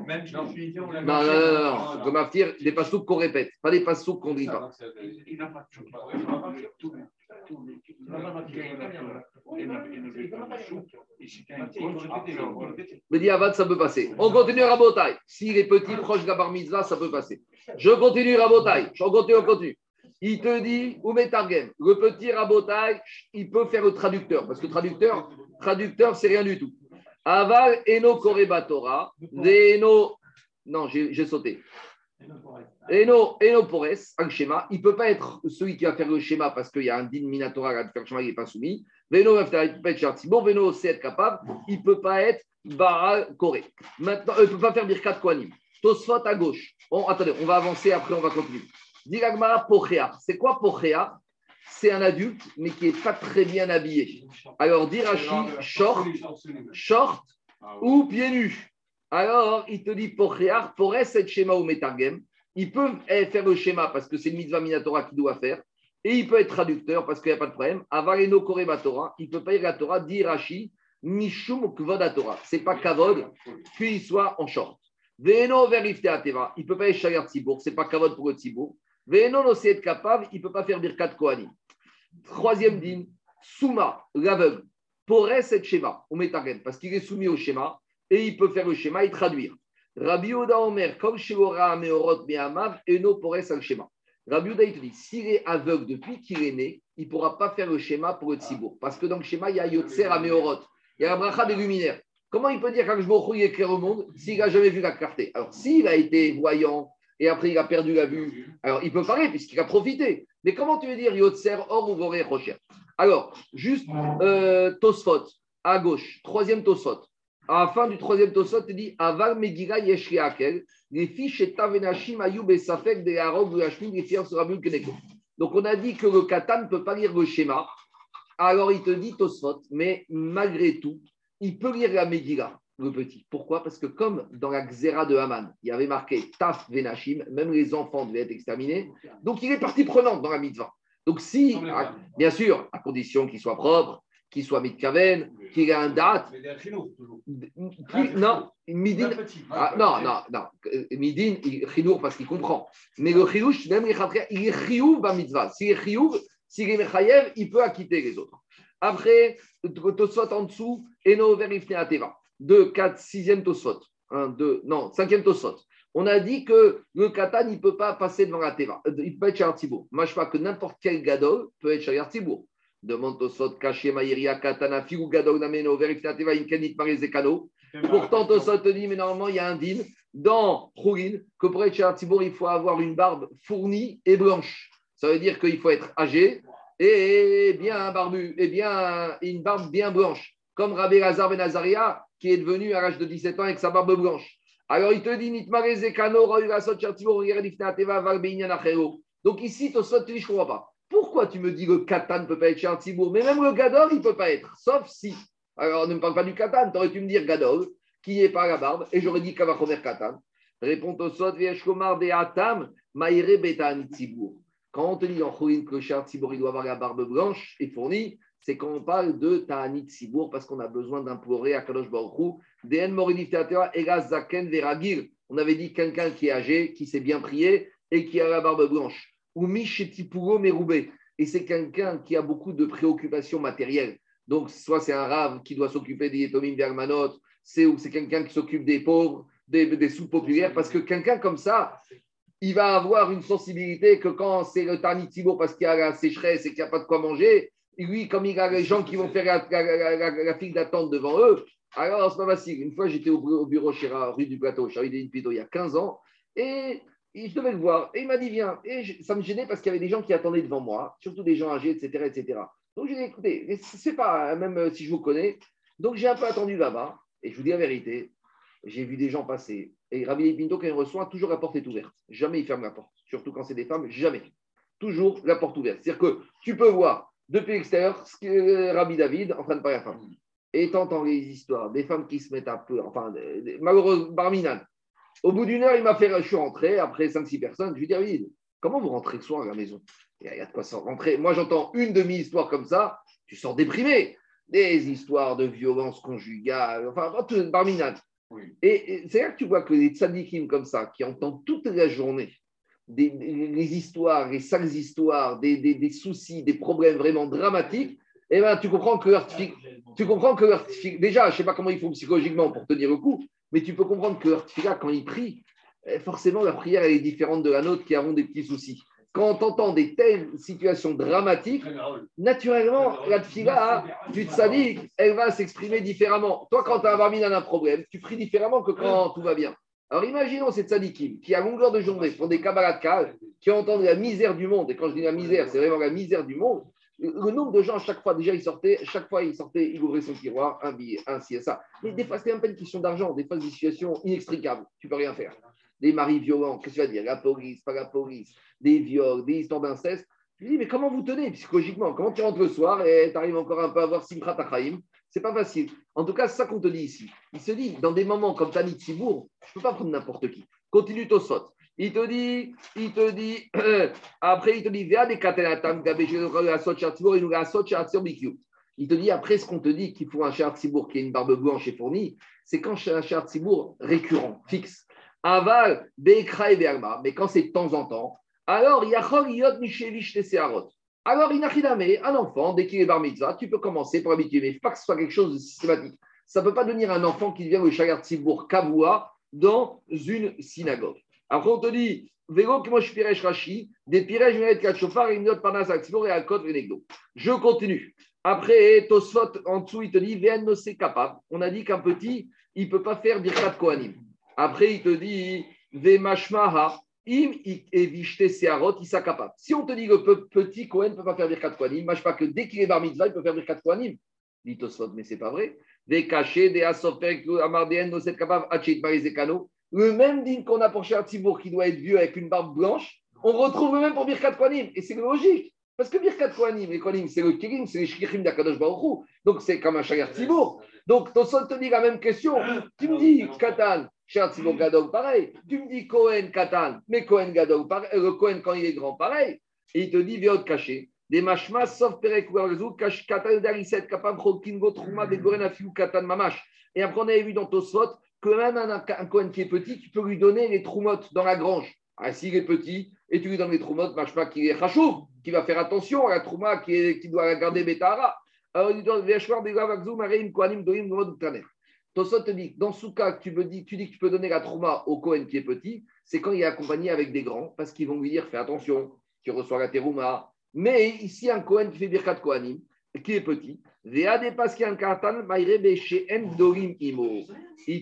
Même chez les Tunisiens, on l'a
Non, non, non, non, non. Le maftir, des passouks qu'on répète, pas des passouks qu'on ne dit pas.
Il n'a pas de
dit Avad, ça peut passer. On continue Rabotai. S'il est petit, proche de la bar mitzvah, ça peut passer. Je continue Rabotai. Je continue, on continue. Il te dit, ou Metargem, le petit Rabotai, il peut faire le traducteur. Parce que traducteur, traducteur, c'est rien du tout. Aval, Eno Korebatora, Veno. Non, j'ai sauté. Eno, Eno Pores, un schéma, il ne peut pas être celui qui va faire le schéma parce qu'il y a un din minatora à faire le schéma, il n'est pas soumis. Veno, Chartibor, Veno, c'est être capable, il ne peut pas être Baal Koré. Maintenant, il ne peut pas faire Birkat Kohanim. Tosfot à gauche. Bon, attendez, on va avancer, après on va continuer. C'est quoi Pochéa C'est un adulte, mais qui n'est pas très bien habillé. Alors, Dirachi, short, short ou pieds nus. Alors, il te dit Pochéa, Pores et schéma ou Metargem. Il peut eh, faire le schéma parce que c'est le mitzvah minatora qu'il doit faire. Et il peut être traducteur parce qu'il n'y a pas de problème. Avareno Koreba Torah, il ne peut pas lire la Torah, dit Rashi, Mishum Torah. Ce n'est pas Kavod qu'il soit en short. Veno verifte Ateva, il ne peut pas être Shagar Tzibour, ce n'est pas Kavod pour le Tzibour. Veno no être capable, il ne peut pas faire Birkat Kohanim. Troisième din, Souma, l'aveugle, pourrait cette schéma, au Metagen, parce qu'il est soumis au schéma et il peut faire le schéma et traduire. Rabbi Oda Omer, comme Shilora Meorot Meamav, Eno pourrait le schéma. Rabbi Oda, il te dit, s'il est aveugle depuis qu'il est né, il ne pourra pas faire le schéma pour le Tzibour. Parce que dans le schéma, il y a Yotzer à Meorot, il y a la bracha des luminaires. Comment il peut dire quand je me il éclaire au monde s'il n'a jamais vu la clarté? Alors, s'il a été voyant et après il a perdu la vue, alors il peut parler puisqu'il a profité. Mais comment tu veux dire Yotzer, or ou Voré, Rocher? Alors, juste euh, Tosfot, à gauche, troisième Tosfot. À la fin du troisième Tosfot, il dit Aval Megira Yeshri Akel, les fiches et Tavenashim Ayoub et Safek de Harog de Hashmim, les sur Keneko. Donc, on a dit que le katan ne peut pas lire le schéma. Alors, il te dit Tosfot, mais malgré tout, il peut lire la Megillah, le petit. Pourquoi? Parce que comme dans la Xéra de Haman, il y avait marqué Taf Venachim, même les enfants devaient être exterminés, donc il est partie prenante dans la mitzvah. Donc si, bien sûr, à condition qu'il soit propre, qu'il soit mitkaven, qu'il ait un date. Non, midin. Ah, non, non, non. Midin, chinour parce qu'il comprend. Mais le chiouch, même il est chiyuv à mitzvah. S'il est chiyuv, s'il est mechayev, il peut acquitter les autres. Après, Tosfot en dessous, Eno verifne Ateva. 2, 4, 6e Tosfot. 1, 2, non, 5e Tosfot. On a dit que le katan, il ne peut pas passer devant la Teva. Euh, il peut être chez Artibourg. Moi, je crois que n'importe quel gadol peut être chez Artibourg. Demande Tosfot, Kaché, Maïria, Katana, Figu, Gadol, Nameno, Verifne Ateva, Inkanit, Marizekano. Pourtant, Tosfot te dit, mais normalement, il y a un din dans Khourin que pour être chez Artibourg, il faut avoir une barbe fournie et blanche. Ça veut dire qu'il faut être âgé, et bien barbu, et bien une barbe bien blanche, comme Rabbi Lazar Ben Azaria, qui est devenu à l'âge de 17 ans avec sa barbe blanche. Alors il te dit, donc ici, Tosot, tu dis, je ne pas. Pourquoi tu me dis que le katan ne peut pas être chez Mais même le gadol, il peut pas être, sauf si. Alors ne me parle pas du katan, tu pu me dire gadol, qui n'est pas la barbe, et j'aurais dit kavachomer katan. Réponds Tosot, Vieshkomar de Atam, Maïre Betan. Quand on te dit en Khourin que Shar Tzibour, il doit avoir la barbe blanche et fournie, c'est quand on parle de Ta'anit Tzibour parce qu'on a besoin d'implorer à Kadosh Baruchou. Egas Zaken Veragir. On avait dit quelqu'un qui est âgé, qui s'est bien prié et qui a la barbe blanche. Ou Mishetipuro Meroubé. Et c'est quelqu'un qui a beaucoup de préoccupations matérielles. Donc, soit c'est un rave qui doit s'occuper des Yetomim Vermanot, c'est ou c'est quelqu'un qui s'occupe des pauvres, des, sous-populaires, parce que quelqu'un comme ça, il va avoir une sensibilité que quand c'est le Tarnitibo parce qu'il y a la sécheresse et qu'il n'y a pas de quoi manger, lui, comme il a les gens qui vont faire la, file d'attente devant eux, alors c'est pas facile. Une fois, j'étais au, bureau chez rue du Plateau, chez une Pido, il y a 15 ans, et, je devais le voir. Et il m'a dit, viens. Et ça me gênait parce qu'il y avait des gens qui attendaient devant moi, surtout des gens âgés, etc. etc. Donc j'ai dit, écoutez, c'est pas, même si je vous connais. Donc j'ai un peu attendu là-bas, et je vous dis la vérité, j'ai vu des gens passer. Et Rabbi Pinto, quand il reçoit, toujours la porte est ouverte. Jamais il ferme la porte. Surtout quand c'est des femmes, jamais. Toujours la porte ouverte. C'est-à-dire que tu peux voir depuis l'extérieur ce que Rabbi David en train de parler à la femme. Et t'entends les histoires des femmes qui se mettent à peu, enfin, malheureusement, Barminan. Au bout d'une heure, il m'a fait, je suis rentré, après 5-6 personnes, je lui dis, David, comment vous rentrez le soir à la maison? Il y a de quoi s'en rentrer. Moi, j'entends une demi-histoire comme ça, tu sors déprimé. Des histoires de violence conjugale, enfin, Barminan. Et, c'est là que tu vois que les tzadikim comme ça, qui entendent toute la journée des, les histoires, les sales histoires, des, des, soucis, des problèmes vraiment dramatiques, eh ben, tu comprends que leur tu comprends que déjà, je ne sais pas comment ils font psychologiquement pour tenir le coup, mais tu peux comprendre que leur quand ils prient, eh, forcément, la prière est différente de la nôtre qui avons des petits soucis quand on entend des telles situations dramatiques, naturellement, la tfila du tzaddik, elle va s'exprimer différemment. Toi, quand tu as un un problème, tu pries différemment que quand tout va bien. Alors imaginons ces tzadikim qui, à longueur de journée, font des kabbalat qui entendent la misère du monde. Et quand je dis la misère, c'est vraiment la misère du monde. Le nombre de gens, à chaque fois, déjà, ils sortaient, chaque fois, ils sortaient, ils ouvraient son tiroir, un billet, un ci et ça. Mais des fois, c'était même pas une question d'argent, des fois, des situations inextricables. Tu peux rien faire. Des maris violents, qu'est-ce que tu vas dire? La police, pas la police, des viols, des histoires d'inceste. Lui dis, mais comment vous tenez psychologiquement? Comment tu rentres le soir et tu arrives encore un peu à avoir Simchat Achaim C'est pas facile. En tout cas, c'est ça qu'on te dit ici. Il se dit, dans des moments comme Tanit Tibour, je ne peux pas prendre n'importe qui. Continue ton saute. Il te dit, il te dit, après, il te dit. Il te dit, après, ce qu'on te dit qu'il faut un Shar Tibour qui est une barbe blanche et fournie, c'est quand c'est un Shar Tibour récurrent, fixe. Aval, Beekra et mais quand c'est de temps en temps, alors, Yachol Yot Mishevich Tesearot. Alors, Inachidame, un enfant, dès qu'il est bar mitzvah, tu peux commencer pour habituer, mais il ne faut pas que ce soit quelque chose de systématique. Ça ne peut pas devenir un enfant qui devient le Shagar Tzibour Kavoua dans une synagogue. Après, on te dit, Vélo Kmosh Piresh Rashi, des Menet Kachofar, et Aktibour et. Je continue. Après, Tosfot, en dessous, il te dit, c'est capable. On a dit qu'un petit, il ne peut pas faire Birkat Kohanim. Après, il te dit, Vemashmaha, Si on te dit que le petit Kohen ne peut pas faire Birkat Kohanim, mâche pas que dès qu'il est bar mitzvah, il peut faire Birkat Kohanim. Dit mais c'est pas vrai. Des cachets, des asofek, amardien, no c'est capable, achit marizekano. Le même digne qu'on a pour Cher Tibour qui doit être vieux avec une barbe blanche, on retrouve le même pour Birkat Kohanim. Et c'est logique. Parce que Birkat Kohanim et Kohanim, c'est le Kirim, c'est les Shkirim d'Akadosh Baruch Donc c'est comme un Shagar Tibour. Donc Tosfot te dit la même question. Tu me dis, Katan, Cher Tibour Gadol, pareil. Tu me dis Kohen Katan, mais Kohen Gadol, pareil. Le Kohen quand il est grand, pareil. Et il te dit Viot caché. Des machmas, sauf Perek ou Kash Katan Dariset, Kapam Chokingo, Trouma, Begoren Afiou, Katan Mamash. Et après, on avait vu dans Tosfot que même un, un Kohen qui est petit, tu peux lui donner les troumottes dans la grange. Ah, s'il est petit, et tu lui donnes les troumottes, machma qui est chachou, qui va faire attention à la trouma qui, est, qui doit garder Betara. Alors, il dit Veshwar, Begavakzou, Mareim, Kohanim, Doim, Taner. Tosot te dit, dans ce cas, tu, me dis, tu que tu peux donner la trouma au Cohen qui est petit, c'est quand il est accompagné avec des grands, parce qu'ils vont lui dire, fais attention, tu reçois la terouma. Mais ici, un Cohen qui fait Birkat Kohanim, qui est petit, il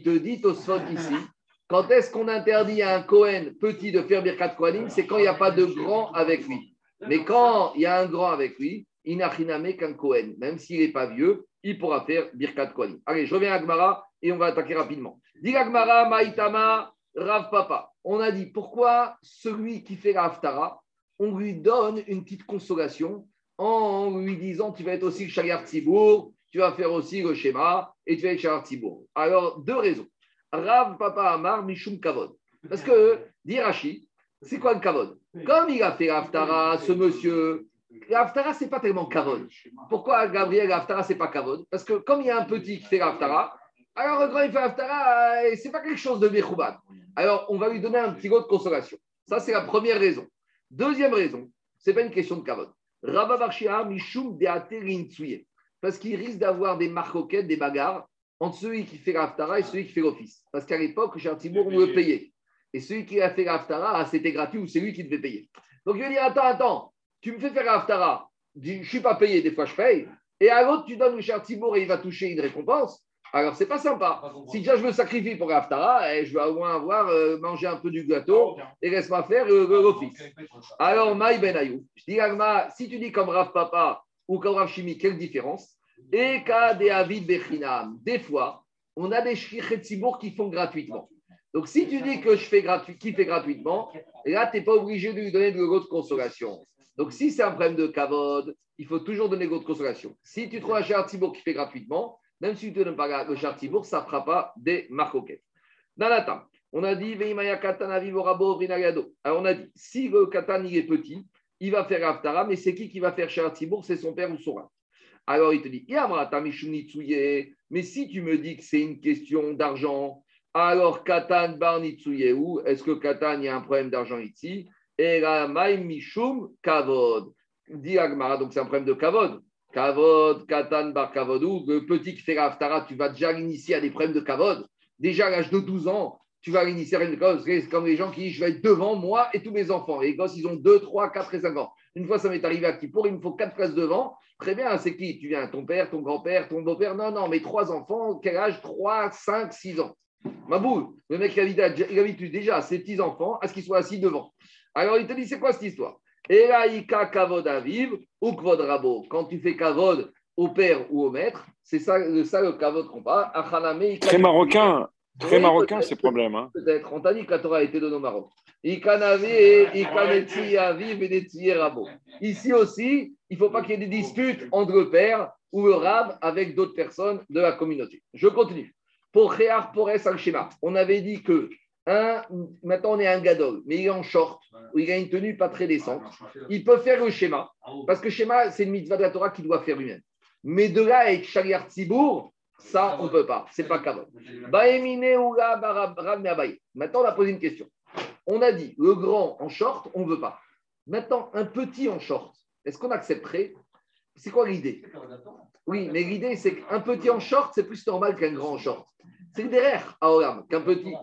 te dit, Tosot ici, quand est-ce qu'on interdit à un Cohen petit de faire Birkat Kohanim C'est quand il n'y a pas de grand avec lui. Mais quand il y a un grand avec lui, il n'a rien qu'un Cohen, même s'il n'est pas vieux, il pourra faire Birkat Kohanim. Allez, je reviens à Gmara et on va attaquer rapidement. Dis Gmara, Maïtama, Rav Papa. On a dit pourquoi celui qui fait la Haftara, on lui donne une petite consolation en lui disant tu vas être aussi le Shagar Tzibour, tu vas faire aussi le schéma et tu vas être Shagar Tzibour. Alors, deux raisons. Rav Papa Amar, Mishum Kavod. Parce que, dit Rashi, c'est quoi le Kavod? Comme il a fait la Haftara, ce monsieur, L'Aftara, ce n'est pas tellement Kavod. Pourquoi Gabriel, l'Aftara, ce n'est pas Kavod? Parce que comme il y a un petit qui fait l'Aftara, alors quand il fait l'Aftara, ce n'est pas quelque chose de Mechouban. Alors on va lui donner un petit mot de consolation. Ça, c'est la première raison. Deuxième raison, ce n'est pas une question de Kavod. Rabba Barshia, Mishum Parce qu'il risque d'avoir des marcoquettes, des bagarres entre celui qui fait l'Aftara et celui qui fait l'office. Parce qu'à l'époque, chez Artibourg, on le payait. Et celui qui a fait l'Aftara, c'était gratuit ou c'est lui qui devait payer. Donc il va dire Attends, attends tu me fais faire l'Aftara, je ne suis pas payé, des fois je paye, et à l'autre, tu donnes le cher Tibour et il va toucher une récompense. Alors, c'est pas sympa. Si déjà je me sacrifie pour l'Aftara, eh, je vais au moins avoir euh, mangé un peu du gâteau et laisse-moi faire euh, l'office. Alors, Maï Ben Ayou, je dis Agma, si tu dis comme Rav Papa ou comme Rav Shimi, quelle différence? Et des Avid Bechinam, des fois, on a des Tibour qui font gratuitement. Donc, si tu dis que je fais gratuit, qui fait gratuitement, là, tu n'es pas obligé de lui donner de l'eau de consolation. Donc, si c'est un problème de kavod, il faut toujours donner de consolation. Si tu trouves un char Tibour qui fait gratuitement, même si tu ne donnes pas le char Tibour, ça ne fera pas des marcoquettes. Table, on a dit Alors, on a dit si le katan est petit, il va faire Aftara, mais c'est qui qui va faire char Tibour C'est son père ou son rab. Alors, il te dit mais si tu me dis que c'est une question d'argent, alors Katan Bar où Est-ce que Katan, y a un problème d'argent ici? Mishum Kavod. Dit donc c'est un problème de Kavod. Kavod, Katan Bar Kavod, ou le petit qui fait la tu vas déjà l'initier à des problèmes de Kavod. Déjà à l'âge de 12 ans, tu vas l'initier à une cause. C'est comme les gens qui disent Je vais être devant moi et tous mes enfants. Et les gosses, ils ont 2, 3, 4 et 5 ans. Une fois, ça m'est arrivé à Kippour, il me faut 4 places devant. Très bien, c'est qui? Tu viens, ton père, ton grand-père, ton beau-père? Non, non, mais trois enfants, quel âge? 3, 5, 6 ans. Maboul, le mec, il habitue déjà ses petits-enfants à ce qu'ils soient assis devant. Alors, il te dit, c'est quoi cette histoire? Elaïka kavod aviv ou kvod rabo. Quand tu fais kavod au père ou au maître, c'est ça, le- ça le kavod qu'on parle.
Très marocain, très
Oui,
marocain ces problèmes. Hein.
Peut-être. On t'a dit que la Torah a été donnée au Maroc. Ici aussi, il ne faut pas qu'il y ait des disputes entre le père ou le rab avec d'autres personnes de la communauté. Je continue. Pour Réar Pores al on avait dit que un, maintenant on est un gadol, mais il est en short, ou il a une tenue pas très décente. Il peut faire le schéma, parce que schéma, c'est une mitzvah de la Torah qu'il doit faire lui-même. Mais de là à être chariar tzibour, ça, on ne peut pas. C'est pas me'abaye. Maintenant, on a posé une question. On a dit, le grand en short, on ne veut pas. Maintenant, un petit en short, est-ce qu'on accepterait? C'est quoi l'idée? Oui, mais l'idée, c'est qu'un petit en short, c'est plus normal qu'un grand en short. C'est derrière à Olam, qu'un petit.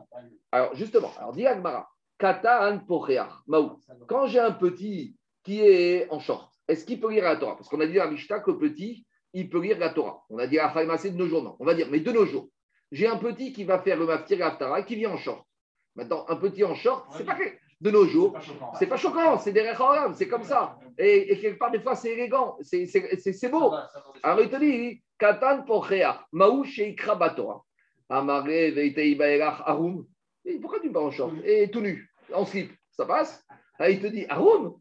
Alors, justement, alors, dit Agmara, Kata an pocheach, Maou. Quand j'ai un petit qui est en short, est-ce qu'il peut lire la Torah? Parce qu'on a dit à Mishnah que le petit, il peut lire la Torah. On a dit à Faïmassé de nos jours, non. On va dire, mais de nos jours, j'ai un petit qui va faire le maftir et qui vient en short. Maintenant, un petit en short, c'est pas de nos jours, c'est pas choquant, c'est des Rechaolam, c'est comme ça. Et, et quelque part, des fois, c'est élégant, c'est- beau. Alors, il te dit, Katan pocheach, Maou sheikra batora. Baelach arum. Pourquoi tu me parles en short Et tout nu, en slip, ça passe Ah, Il te dit, arum.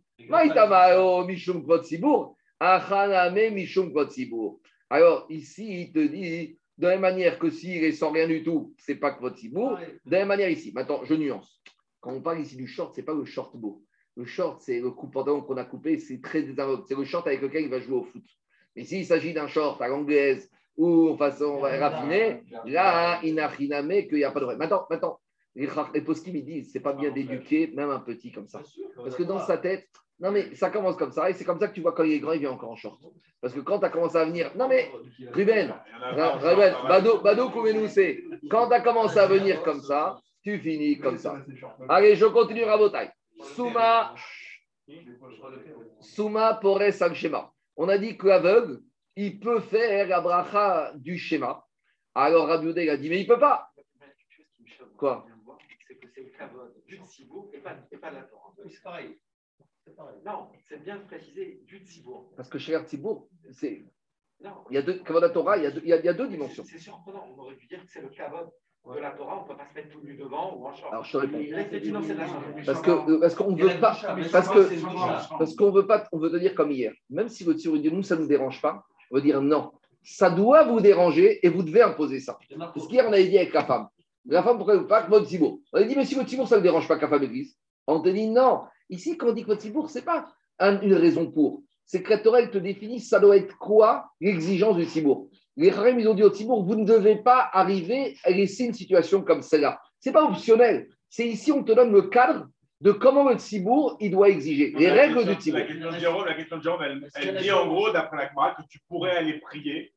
Alors, ici, il te dit, de la même manière que s'il est sans rien du tout, c'est pas kvot sibour. De la même manière ici. Maintenant, je nuance. Quand on parle ici du short, c'est pas le short beau. Le short, c'est le coup pantalon qu'on a coupé, c'est très désinvolte. C'est le short avec lequel il va jouer au foot. Mais s'il s'agit d'un short à l'anglaise ou en façon raffinée, là, inachiname, qu'il n'y a pas de vrai. Maintenant, maintenant les, les poskim, ils disent, c'est pas bien d'éduquer même un petit comme ça. Parce que dans sa tête, non mais ça commence comme ça, et c'est comme ça que tu vois quand il est grand, il vient encore en short. Parce que quand tu as commencé à venir, non mais Ruben, Ruben, Bado, Bado c'est quand tu as commencé à venir comme ça, tu finis comme ça. Allez, je continue Rabotai. Souma, Souma Pores al Shema. On a dit que l'aveugle, il peut faire la bracha du schéma. Alors Rabbi il a dit, mais il ne peut pas. Quoi
C'est que c'est le kavod du tzibour et pas, et pas de la Torah. C'est pareil. C'est pareil. Non, c'est bien précisé du tzibour.
Parce que chez Artibourg, c'est.
Non.
Il y a deux, Kavod à Torah, il y a deux, il y a- il y a deux dimensions.
C'est surprenant. On aurait pu dire que c'est le kavod de la Torah. On ne peut pas se mettre tout nu devant ou en short.
Alors je te réponds.
C'est c'est la.
Parce que parce qu'on veut pas parce que parce qu'on veut pas on veut te dire comme hier. Même si votre sur nous ça ne nous dérange pas, veut dire non. Ça doit vous déranger et vous devez imposer ça. Parce qu'hier on avait dit avec la femme. La femme pourquoi pas que votre tibour. On a dit mais si votre tibour ça ne dérange pas que la femme église? On te dit non. Ici quand on dit que votre tibour c'est pas un- une raison pour. C'est que la te définit ça doit être quoi l'exigence du tibour. Les Harim, ils ont dit au Tibour, vous ne devez pas arriver à laisser une situation comme celle-là. Ce n'est pas optionnel. C'est ici, on te donne le cadre de comment le Tibour, il doit exiger. Les règles
question-
du Tibour.
La question de Jérôme, la question de Jérôme, elle, elle dit en gros, d'après la Gemara, que tu pourrais aller prier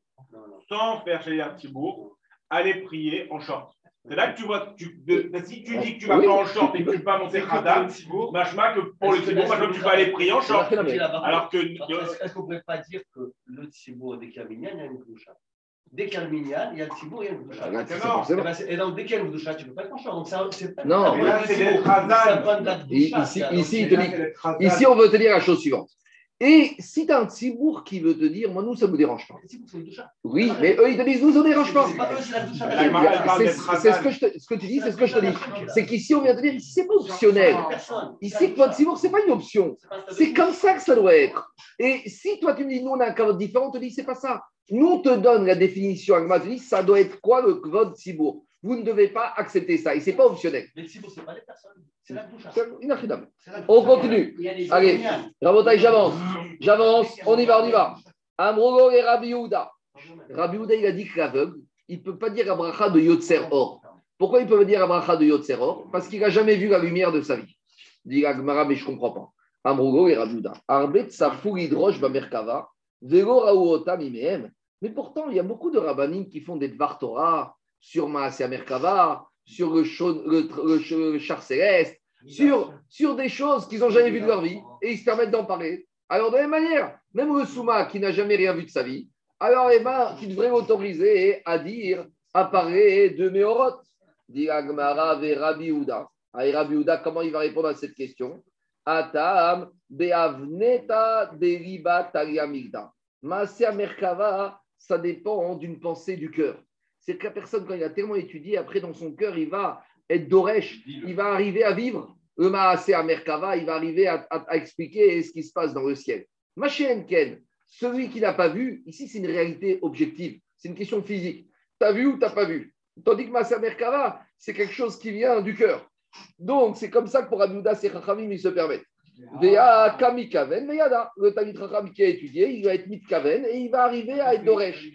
sans faire chez Tibour, aller prier en short. C'est là que tu vois, tu, de- si tu dis que tu vas
Oui.
pas en short et que tu vas monter Khadam, machma que pour le
Est-ce que-
Tibour, maintenant tu vas aller prier en short. Alors que
Est-ce qu'on ne pourrait pas dire que le tzibour, dès qu'il y a le minyan, il y a une gloucha Dès qu'il y a le minyan, il y a le tzibour, il y a gloucha.
Regarde, c'est
non.
Et, donc, dès qu'il y a gloucha, tu ne peux pas être en short. Donc, ça, c'est pas.
Non,
Ah, le
ici- on veut te dire la chose suivante. Et si tu as un Tibour qui veut te dire, moi, nous, ça ne nous dérange pas.
Le.
Oui, mais eux, ils te disent, nous, ça ne dérange pas.
C'est
ce que, je te- ce que tu dis, c'est ce que je te dis. C'est qu'ici, on vient te dire, c'est pas optionnel. Ici, votre Tibour, ce n'est pas une option.
C'est
comme ça que ça doit être. Et si toi, tu me dis, nous, on a un cavode différent, on te dit, c'est pas ça. Nous, on te donne la définition. Agma te dit, ça doit être quoi le cavode Tibour Vous ne devez pas accepter ça. Et ce n'est pas optionnel.
Mais le tzibour, c'est pas les personnes. C'est la la
On continue. Allez. Rabotaï, j'avance. J'avance. On y va, on y va. Amrogo et Rabbi Yehuda. Rabbi Yehuda, il a dit que l'aveugle, il ne peut pas dire Abracha de Yotzer Or. Pourquoi il peut dire Abracha de Yotzer Or? Parce qu'il n'a jamais vu la lumière de sa vie. Dit Agmara, mais je ne comprends pas. Amrogo et Rabbi Yehuda. Arbet Safou Hidrosh Bamerkava. Vego Raouota Mimehem. Mais pourtant, il y a beaucoup de rabbinim qui font des Dvar Torah sur Maaseh Merkava, sur le, chau- le, le- le char céleste, sur, sur des choses qu'ils n'ont jamais vues de leur vie et ils se permettent d'en parler. Alors, de la même manière, même le Souma qui n'a jamais rien vu de sa vie, alors, eh ben, tu devrais autoriser à dire, à parler de Méorot. Dit Agmara ve Rabbi Houda. Rabbi Houda, comment il va répondre à cette question? Atam beavneta deriba taliamigda. Maaser Merkava, ça dépend d'une pensée du cœur. C'est que la personne, quand il a tellement étudié, après dans son cœur, il va être Doresh, il va arriver à vivre le Maaser Merkava, il va arriver à, à- à expliquer ce qui se passe dans le ciel. Machen Ken, celui qui n'a pas vu, ici c'est une réalité objective, c'est une question physique. Tu as vu ou tu n'as pas vu? Tandis que Maaser Merkava, c'est quelque chose qui vient du cœur. Donc c'est comme ça que pour Abouda, c'est Chachamim, ils se permettent. Vea kamikaven veyada. Le Talmid Chacham qui a étudié, il va être mitkaven et il va arriver à être Doresh.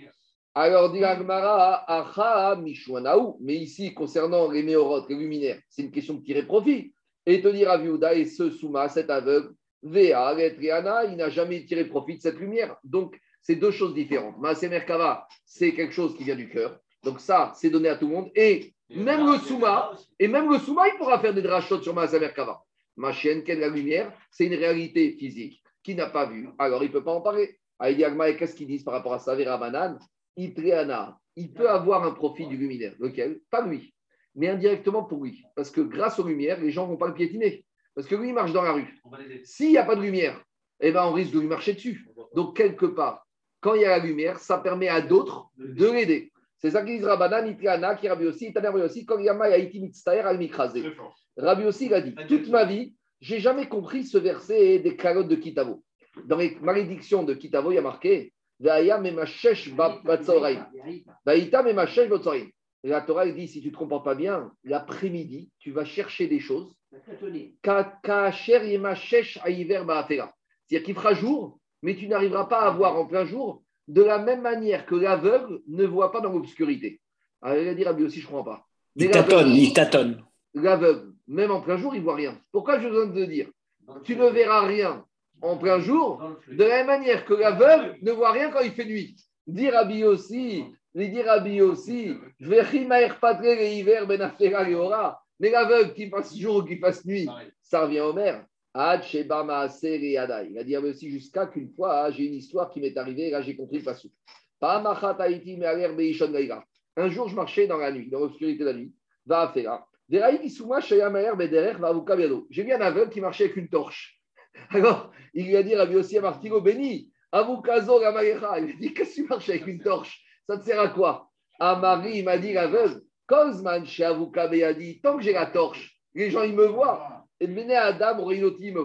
Alors, dit Agmara, acha mishwanaou. Mais ici, concernant les méorotes, les luminaires, c'est une question de tirer profit. Et te dire à Viouda et ce Souma, cet aveugle, Vea, Retriana, il n'a jamais tiré profit de cette lumière. Donc, c'est deux choses différentes. Maase Merkava, c'est quelque chose qui vient du cœur. Donc, ça, c'est donné à tout le monde. Et même le Souma, et même le Souma, il pourra faire des drachot sur Maase Merkava. Ma chienne, quelle la lumière? C'est une réalité physique qui n'a pas vu. Alors, il ne peut pas en parler. Aïdi Agma, et qu'est-ce qu'ils disent par rapport à ça Vera Banan Itriana, il peut avoir un profit du luminaire. Lequel? Pas lui, mais indirectement pour lui. Parce que grâce aux lumières, les gens ne vont pas le piétiner. Parce que lui, il marche dans la rue. S'il n'y a pas de lumière, eh ben, on risque de lui marcher dessus. Donc, quelque part, quand il y a la lumière, ça permet à d'autres de l'aider. C'est ça qu'ils disent Rabbanan, Itriana, qui Rabbi aussi, Taner Rabbi aussi, quand Yama Yaiti Mitztaher al Mikrasé. Rabbi aussi, il a dit Toute ma vie, j'ai jamais compris ce verset des calottes de Kitavo. Dans les malédictions de Kitavo, il y a marqué Ve'aya memachesh ba- batzoraim. Ve'ita memachesh batzoraim. Et La Torah elle dit si tu ne te comprends pas bien, l'après-midi, tu vas chercher des choses. C'est-à-dire qu'il fera jour, mais tu n'arriveras pas à voir en plein jour de la même manière que l'aveugle ne voit pas dans l'obscurité. Alors, il a dit Rabbi aussi, je ne comprends pas. Mais
Il tâtonne,
l'aveugle-
il tâtonne.
l'aveugle, même en plein jour, il ne voit rien. Pourquoi je besoin de te dire Tu ne verras rien en plein jour, de la même manière que l'aveugle ne voit rien quand il fait nuit. Dire Rabbi aussi, lui dire Rabbi aussi, je vais rimaer patre et hiver ben afera et ora. Mais l'aveugle qui fasse jour ou qui fasse nuit, ça revient au maire. Ad sheba maaser et. Il a dit Rabbi aussi jusqu'à qu'une fois, ah, j'ai une histoire qui m'est arrivée, là j'ai compris le passou. Un jour, je marchais dans la nuit, dans l'obscurité de la nuit. Va afera. J'ai vu un aveugle qui marchait avec une torche. Alors, il lui a dit, Rabbi aussi à Martino, béni. Il lui a dit, qu'est-ce que tu marches avec une torche? Ça te sert à quoi? À Marie, il m'a dit, l'aveugle, Kozman chez Avuka dit, tant que j'ai la torche, les gens, ils me voient. Adam, me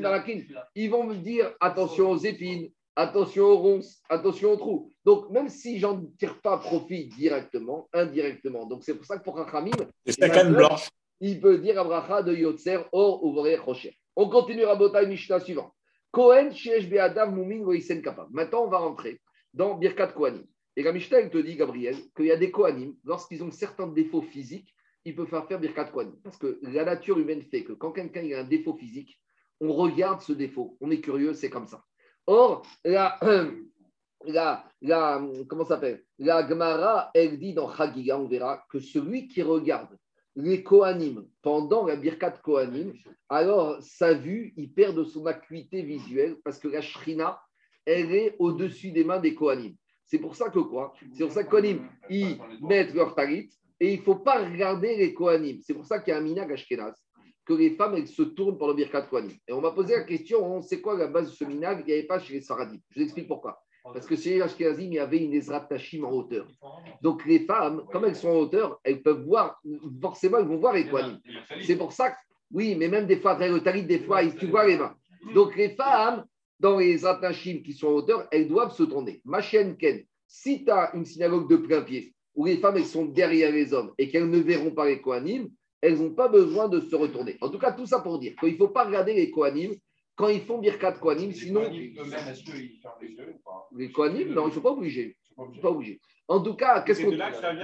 marakin. Ils vont me dire, attention aux épines, attention aux ronces, attention aux trous. Donc, même si j'en tire pas profit directement, indirectement. Donc, c'est pour ça que pour Rachamim, il peut dire Abraha de Yotzer, Or, Ouvre, Rocher. On continue à Botaï Mishnah suivant. Kohen, Sheesh, Beadav, Moumin, Kapab. Maintenant, on va rentrer dans Birkat Kohanim. Et la Mishnah, elle te dit, Gabriel, qu'il y a des Kohanim, lorsqu'ils ont certains défauts physiques, ils peuvent faire faire Birkat Kohanim. Parce que la nature humaine fait que quand quelqu'un il a un défaut physique, on regarde ce défaut. On est curieux, c'est comme ça. Or, la, la, la comment La Gemara, elle dit dans Chagiga, on verra que celui qui regarde les Kohanim pendant la Birkat Kohanim, alors sa vue, il perd de son acuité visuelle parce que la Shrina, elle est au-dessus des mains des Kohanim. C'est pour ça que quoi? C'est pour ça que Kohanim, ils mettent leur talit et il ne faut pas regarder les Kohanim. C'est pour ça qu'il y a un minag Ashkenaz, que les femmes, elles se tournent pour le Birkat Kohanim. Et on m'a posé la question, c'est quoi la base de ce minag Il n'y avait pas chez les Saradim. Je vous explique pourquoi. Parce que chez les Ashkenazim, il y avait une Ezrat Tachim en hauteur. Donc les femmes, comme elles sont en hauteur, elles peuvent voir, forcément, elles vont voir les Kohanim. C'est pour ça que, oui, mais même des fois, le des fois, tu vois les mains. Donc les femmes, dans les Atnachim qui sont en hauteur, elles doivent se tourner. Ma chienne Ken, si tu as une synagogue de plein pied, où les femmes elles sont derrière les hommes et qu'elles ne verront pas les Kohanim, elles n'ont pas besoin de se retourner. En tout cas, tout ça pour dire qu'il ne faut pas regarder les Kohanim quand ils font Birkat Kohanim, sinon.
Les
Kohanim, non, ils ne sont pas obligés. Ils ne sont pas obligés. En tout cas, qu'est-ce
C'est
qu'on.
de là que ça vient.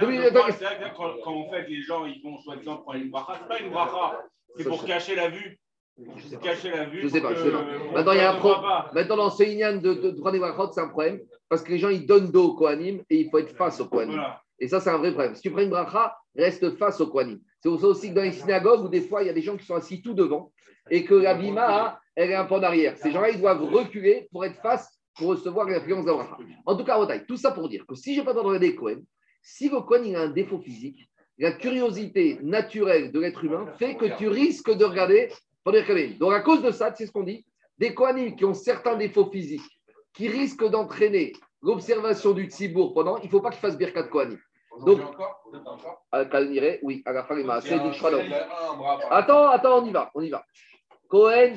C'est là que quand, quand en fait les gens ils vont soi-disant prendre une bracha, c'est pas une bracha, c'est pour cacher la vue.
Je sais
Pour
pas.
cacher la vue.
Je sais pas, je
que-
sais pas.
pour
Maintenant, il y a un
qu'on ne
pro-
voit pas.
Maintenant, dans ce de, de, de prendre les brachot, c'est un problème parce que les gens ils donnent dos au Kohanim et il faut être face au Kohanim.
Voilà.
Et ça, c'est un vrai problème. Si tu prends une bracha, reste face au Kohanim. C'est pour ça aussi que dans les synagogues où des fois il y a des gens qui sont assis tout devant et que la bima, elle est un peu en arrière. Ces gens-là, ils doivent reculer pour être face, pour recevoir l'influence d'Abraham. En tout cas, tout ça pour dire que si je n'ai pas le droit de regarder Cohen, si le Kohen il a un défaut physique, la curiosité naturelle de l'être humain fait que tu risques de regarder pendant les Donc, à cause de ça, c'est ce qu'on dit, des Kohanim qui ont certains défauts physiques, qui risquent d'entraîner l'observation du Tzibour pendant, il ne faut pas qu'ils fassent Birkat Kohanim. Donc, à Kalnire, oui, à la fin, il m'a assez dit Shradon. Attends, attends, on y va, on y va. Cohen,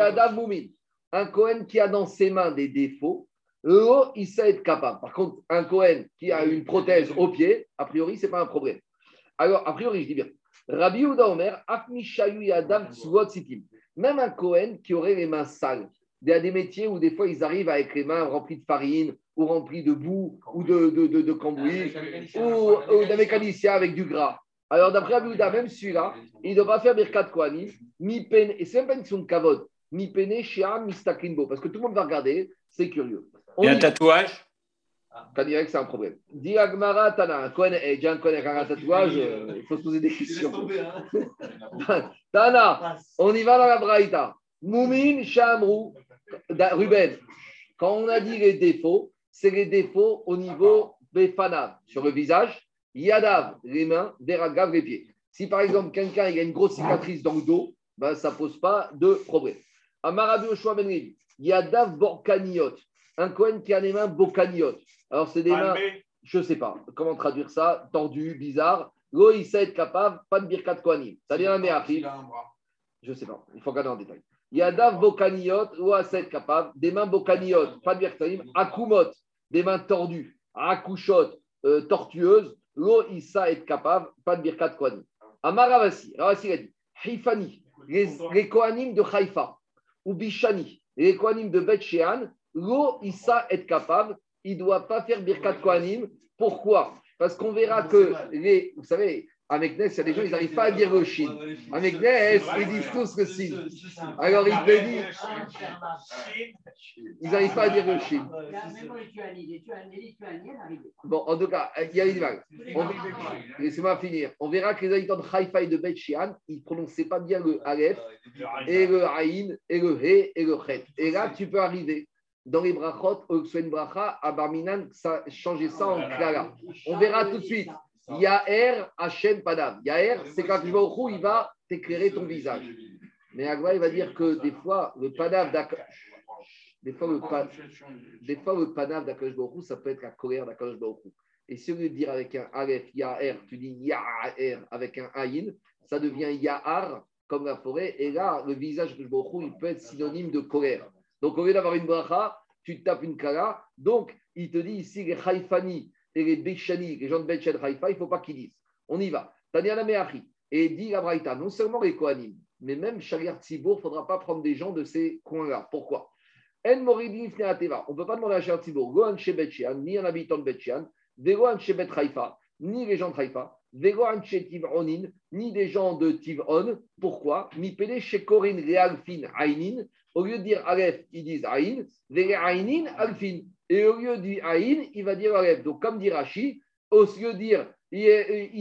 Adam, Moumin. Un Cohen qui a dans ses mains des défauts, il sait être capable. Par contre, un Cohen qui a une prothèse au pied, a priori, ce n'est pas un problème. Alors, a priori, je dis bien. Rabbi Ouda Omer, Adam. Même un Cohen qui aurait les mains sales. Il y a des métiers où des fois ils arrivent avec les mains remplies de farine ou remplies de boue ou de, de, de, de cambouis ou, ou d'un mécanicien avec du gras. Alors, d'après Rabbi Ouda, même celui-là, il ne doit pas faire Birkat Kohanim, mi et c'est même pas une question de kavod, mi pene, shia, mi staklinbo, parce que tout le monde va regarder, c'est curieux. On
Et un
y-
tatouage
T'as dirait que c'est un problème. Dis Agmara, Tana, un Kohen, eh, déjà un Kohen avec un tatouage, euh, il faut se poser des questions. Tana, on y va dans la Braïta. Moumin, Shamrou, Ruben. Quand on a dit les défauts, c'est les défauts au niveau Befanav, sur le visage, Yadav, les mains, Veragav, les pieds. Si par exemple quelqu'un il a une grosse cicatrice dans le dos, ben, ça ne pose pas de problème. Amarabi Oshua Ben Yadav Borkaniot, un Kohen qui a les mains Borkaniot. Alors c'est des mains je ne sais pas comment traduire ça, tendu, bizarre. Capable, pas de birkat kohanim. Ça vient d'un méachif. Je ne sais pas, il faut regarder en détail. Yadav bokaniot, à être capable, des mains bokaniot, pas de birkat. Akumot, des mains tordues. Akushot, euh, tortueuses. Il sait être capable, pas de birkat kohanim. Amaravasi, Ravasi il a dit, Haifani, les, les kohanim de Haïfa, ou Bishani, les kohanim de Bet Shean, il sait être capable, il ne doit pas faire Birkat Kohanim. Pourquoi? Parce qu'on verra que, les, vous savez, avec Ness, il y a des gens, ils n'arrivent pas à dire le Shin. Avec Ness, ils disent tous le Sin. Alors, il te dit, ils n'arrivent pas à dire le
pas.
Bon, en tout cas, il y a une vague. Laissez-moi finir. On verra que les habitants de Haïfa et de Beth Shean, ils ne prononçaient pas bien le Aleph, et le Aïn, et le He, et le Chet. Et là, tu peux arriver dans les brachot, au Ksuen Bracha, à Barminan, ça, changer ça en Klara. On verra tout de suite. Yaher Hachem Padam. Yaher, c'est quand il va t'éclairer ton visage. Mais Agua, il va dire que des fois, le Padam des fois, le, pa- des fois, le Padam d'Akadosh Baruch Hu, ça peut être la colère d'Akadosh Baruch Hu. Et si au lieu de dire avec un Aleph, Yaher, tu dis Yaher avec un Aïn, ça devient Yahar, comme la forêt. Et là, le visage de Baruch Hu, il peut être synonyme de colère. Donc, au lieu d'avoir une bracha, tu te tapes une kala. Donc, il te dit ici, les Haïfani et les Bechani, les gens de Betched Haïfa, il ne faut pas qu'ils disent. On y va. Taniana Meachi. Et dit la Braïta, non seulement les Kohanim, mais même Shaliar Tzibour, il ne faudra pas prendre des gens de ces coins-là. Pourquoi? En. On ne peut pas demander à Shaliar Tzibour, Gohan chez ni un habitant de Betchian, Vegohan chez Bet Haïfa, ni les gens de Haïfa, Vegohan chez Tivronin, ni des gens de Tivron. Pourquoi? Mi Pele chez Realfin Ainin. Au lieu de dire Aleph, ils disent Aïn, Vere Aïnin Alfin. Et au lieu de dire Aïn, il va dire Aleph. Donc, comme dit Rashi, au lieu de dire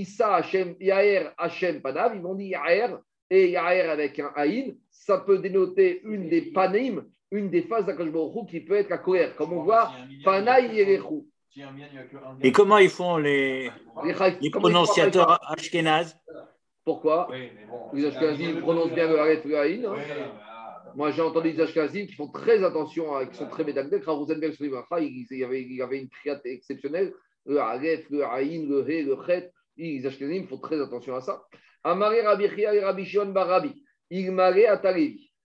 Issa Hashem, Yaher Hashem Panav, ils vont dire Yaher et Yaher avec un Aïn. Ça peut dénoter une des panim, une des phases d'Akashborou qui peut être la colère. Comme on voit, Panaï Yerechu.
Et comment ils font les,
ils font
prononciateurs ashkénazes
Pourquoi Les Ashkenazim prononcent bien le Aleph et le Aïn. hein. Moi, j'ai entendu des Ashkenazim qui font très attention, à- qui sont très l'Ibracha, il, y avait, une triade exceptionnelle. Le Aleph, le Aïn, le He, le Chet. Les Ashkenazim font très attention à ça. Amaré Rabbi Chia et Rabbi Shimon bar Rabbi. Il à.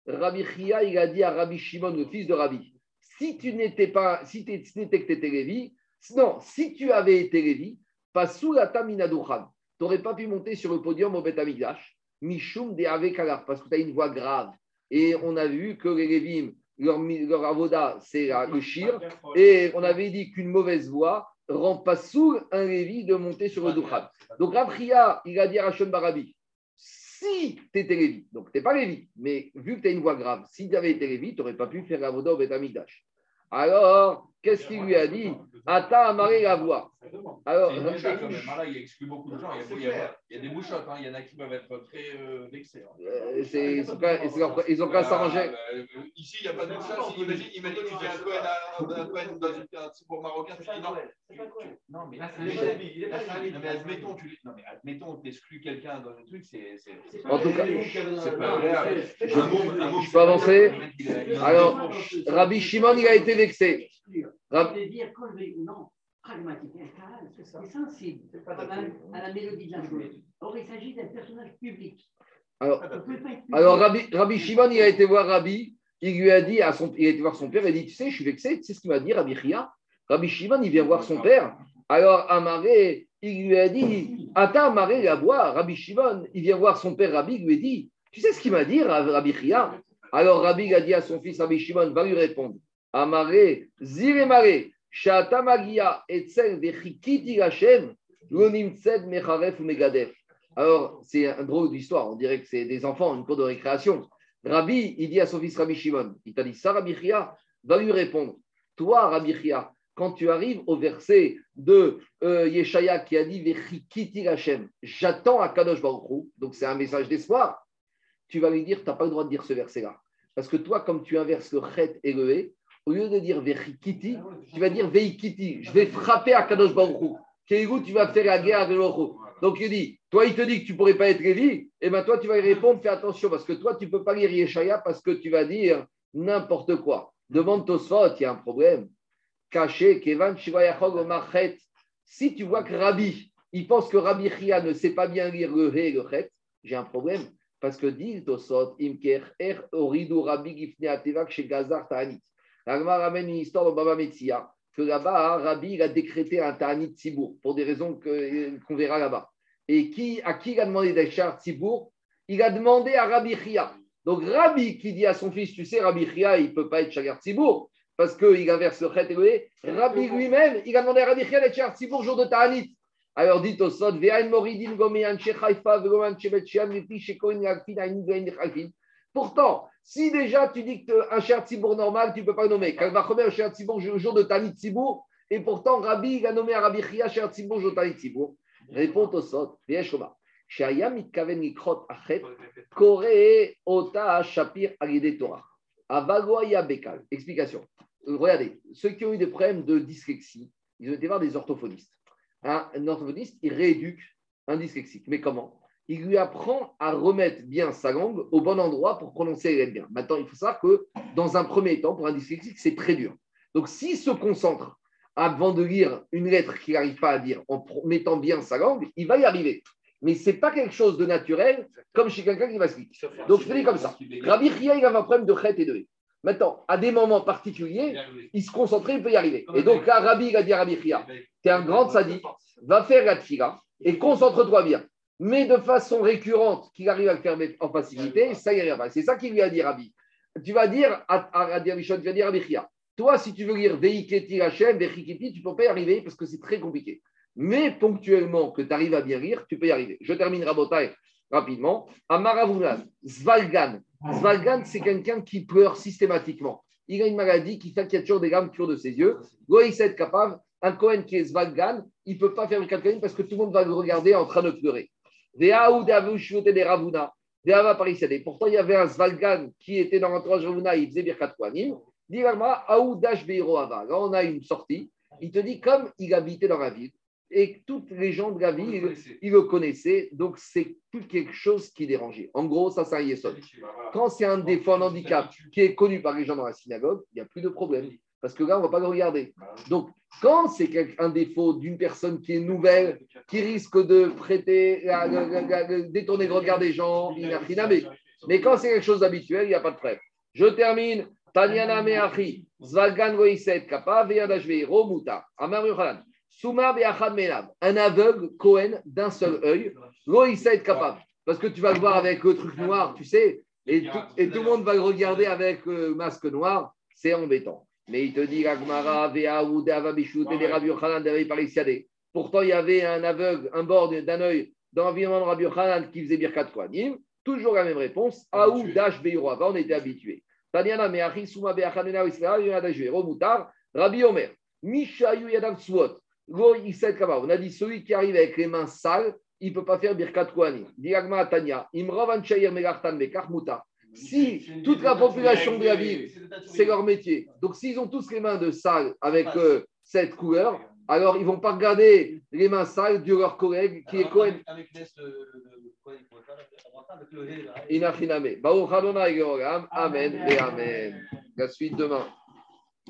Rabbi Chia, il a dit à Rabbi Shimon, le fils de Rabbi, si tu n'étais pas, si tu n'étais que tu étais Lévi, non, si tu avais été Lévi, pas sous la tamina Duchan, tu n'aurais pas pu monter sur le podium au Amikdash, Mishum de Avekalar, parce que tu as une voix grave. Et on a vu que les Lévim, leur, leur avoda, c'est le shir, et on avait dit qu'une mauvaise voix rend pas sous un Lévi de monter sur le Duchan. Donc Rabria, il a dit à Rachon Barabi, si tu étais Lévi, donc tu n'es pas Lévi, mais vu que tu as une voix grave, si tu avais été Lévi, tu n'aurais pas pu faire l'avoda au Beth Amikdash. Alors, qu'est-ce qu'il lui a dit Ata amaré la voix. Alors,
C'est une bouchotte quand même. Là, il exclut beaucoup de gens. Il y a, il y a- il y a des bouchottes. hein. Il y en a qui peuvent être très euh, vexés. hein.
euh, ils ont qu'à- s'arranger.
Euh, ici, il n'y a pas de bouchotte. Si, Imagine, imagine, tu fais un Cohen à- un Cohen dans une- un Tzibour marocain. Tu dis non. tu- tu- Non, mais
Là, c'est un
admettons-.
Lévi.
Non, mais admettons, tu non, mais admettons, t'exclus quelqu'un dans un truc, c'est.
En tout cas, Je peux avancer Alors, Rabbi Shimon, il a été vexé. Rab-
Je veux dire, quand je vais, non, pragmatique, c'est sensible à la, à la mélodie de la chose. Or, il s'agit d'un personnage public.
Alors, alors Rabbi, Rabbi Shimon, il a été voir Rabbi. Il lui a dit à son, il a été voir son père. Il a dit, tu sais, je suis vexé. Tu sais ce qu'il m'a dit, Rabbi Chia? Rabbi Shimon, il vient voir son père. Alors, Amaré, il lui a dit, Ata Amaré la voix. Rabbi Shimon, il vient voir son père Rabbi. Il lui a dit, tu sais ce qu'il m'a dit, Rabbi Chia? Alors, Rabbi il a dit à son fils Rabbi Shimon, va lui répondre. Amaré, Zire Maré, Shata Magia, Etzel, Vechikiti Tsed, Mecharef ou Megadef. Alors, c'est un drôle d'histoire. On dirait que c'est des enfants, une cour de récréation. Rabbi, il dit à son fils Rabbi Shimon, il t'a dit ça, Rabbi va lui répondre. Toi, Rabbi Chia, quand tu arrives au verset de euh, Yeshaya qui a dit Vechikiti Lachem, j'attends à Kadosh Baruch donc c'est un message d'espoir, tu vas lui dire, tu n'as pas le droit de dire ce verset-là. Parce que toi, comme tu inverses le chet et au lieu de dire Vechikiti, tu vas dire Veikiti, je vais frapper à Kadosh Baruch Hu. Kéhigou, tu vas faire la guerre Baruch Hu. Donc il dit, toi, il te dit que tu ne pourrais pas être Lévi, et bien toi, tu vas y répondre, fais attention, parce que toi, tu ne peux pas lire Yeshaya parce que tu vas dire n'importe quoi. Demande Tosfot, il y a un problème. Caché, Kevan, Shivayachog, Omar, Chet. Si tu vois que Rabbi, il pense que Rabbi Chia ne sait pas bien lire le He et le j'ai un problème. Parce que dit Tosot, Imker, Er, Oridu, Rabbi, Gifne, Atevak, chez Gazar, Ta'anit. L'Agma ramène une histoire de Baba Metzia, que là-bas, Rabbi, il a décrété un Ta'anit Tzibour, pour des raisons qu'on verra là-bas. Et qui, à qui il a demandé d'Achar Tzibour? Il a demandé à Rabbi Chia. Donc Rabbi qui dit à son fils, tu sais, Rabbi Chia, il ne peut pas être Chagar Tzibour, parce qu'il inverse le Chet et. Rabbi lui-même, il a demandé à Rabbi Chia d'être Chagar Tzibour jour de Ta'anit. Alors dit au Aïn Ve'ain Chalfin. Pourtant, si déjà tu dis qu'un cher Tzibour normal, tu ne peux pas le nommer. Kalvachomer, un cher Tzibour jour de Ta'anit Tzibour, et pourtant Rabbi il a nommé à Rabbi Chia cher Tzibour jour de Ta'anit Tzibour. Répond au Sod, Ve'eshoma. Shaya mitkaven likrot achet, kore ota shapir agide Torah. Avagoya bekal. Explication. Regardez, ceux qui ont eu des problèmes de dyslexie, ils ont été voir des orthophonistes. Un orthophoniste, il rééduque un dyslexique. Mais comment? Il lui apprend à remettre bien sa langue au bon endroit pour prononcer les lettres bien. Maintenant, il faut savoir que dans un premier temps, pour un dyslexique, c'est très dur. Donc, s'il se concentre avant de lire une lettre qu'il n'arrive pas à dire en mettant bien sa langue, il va y arriver. Mais ce n'est pas quelque chose de naturel comme chez quelqu'un qui va se lire. Donc, je fais comme ça. Rabbi Chia, il avait un problème de chet et de he. Maintenant, à des moments particuliers, il se concentrait, il peut y arriver. Et donc là, Rabbi il a dit à Rabbi Chia, tu es un grand sadique, va faire la tfila et concentre-toi bien. Mais de façon récurrente, qu'il arrive à le faire en facilité, ça ira pas. C'est ça qu'il lui a dit, Rabbi. Tu vas dire à, Rabbi tu vas dire à Rabbi Chia, toi, si tu veux lire Veiketi Hachem, Vechikiti, tu ne peux pas y arriver parce que c'est très compliqué. Mais ponctuellement, que tu arrives à bien lire, tu peux y arriver. Je termine Rabotai rapidement. Amaravunan, Zvalgan. Zvalgan, c'est quelqu'un qui pleure systématiquement. Il a une maladie qui fait qu'il y a toujours des larmes qui de ses yeux. Goïs est capable. Un Cohen qui est Zvalgan, il ne peut pas faire le Kalkalim parce que tout le monde va le regarder en train de pleurer. Des des Ravuna. Des. Pourtant, il y avait un Zvalgan qui était dans l'entourage Ravuna, il faisait Birkat Kohanim. Là, on a une sortie. Il te dit, comme il habitait dans la ville, et toutes les gens de la ville, ils le connaissaient, donc c'est plus quelque chose qui dérangeait. En gros, ça, c'est un yesod. Quand c'est un défaut, un handicap qui est connu par les gens dans la synagogue, il n'y a plus de problème. Parce que là, on ne va pas le regarder. Donc, quand c'est un défaut d'une personne qui est nouvelle, qui risque de prêter, la- la- la- la- la- détourner le regard des gens. Mais quand c'est quelque chose d'habituel, il n'y a pas de problème. Je termine. Tanyana Meachi, Zvalgan Goiset, Kappa, Veyadashve, Romuta, Amar Yochanan, Souma Beachad Menab, un aveugle, Cohen, d'un seul œil, Goiset capable. Parce que tu vas le voir avec le truc noir, tu sais, et tout, et tout le monde va le regarder avec le masque noir, c'est embêtant. Mais il te dit. Pourtant, il y avait un aveugle, un bord d'un œil dans l'environnement de Rabbi Yochanan qui faisait Birkat Kohanim. Toujours la même réponse. Aou, Dash, Beiro, on était habitué. Tanyana, Meachi, Souma, Beachanena, Israël, Yonadash, Romutar, Rabbi Omer, Mishayu Yadav Suot, Go Isel Kama. On a dit celui qui arrive avec les mains sales, il ne peut pas faire Birkat Kohanim. Diagma Tanya, Imrov Anchayer Megartan Bekar Muta. Si toute la population de la ville, c'est leur métier. Donc, s'ils ont tous les mains de sales avec euh, cette couleur, alors ils ne vont pas regarder les mains sales de leur collègue qui est Cohen. Adonai Georgam. Amen et Amen. La suite demain.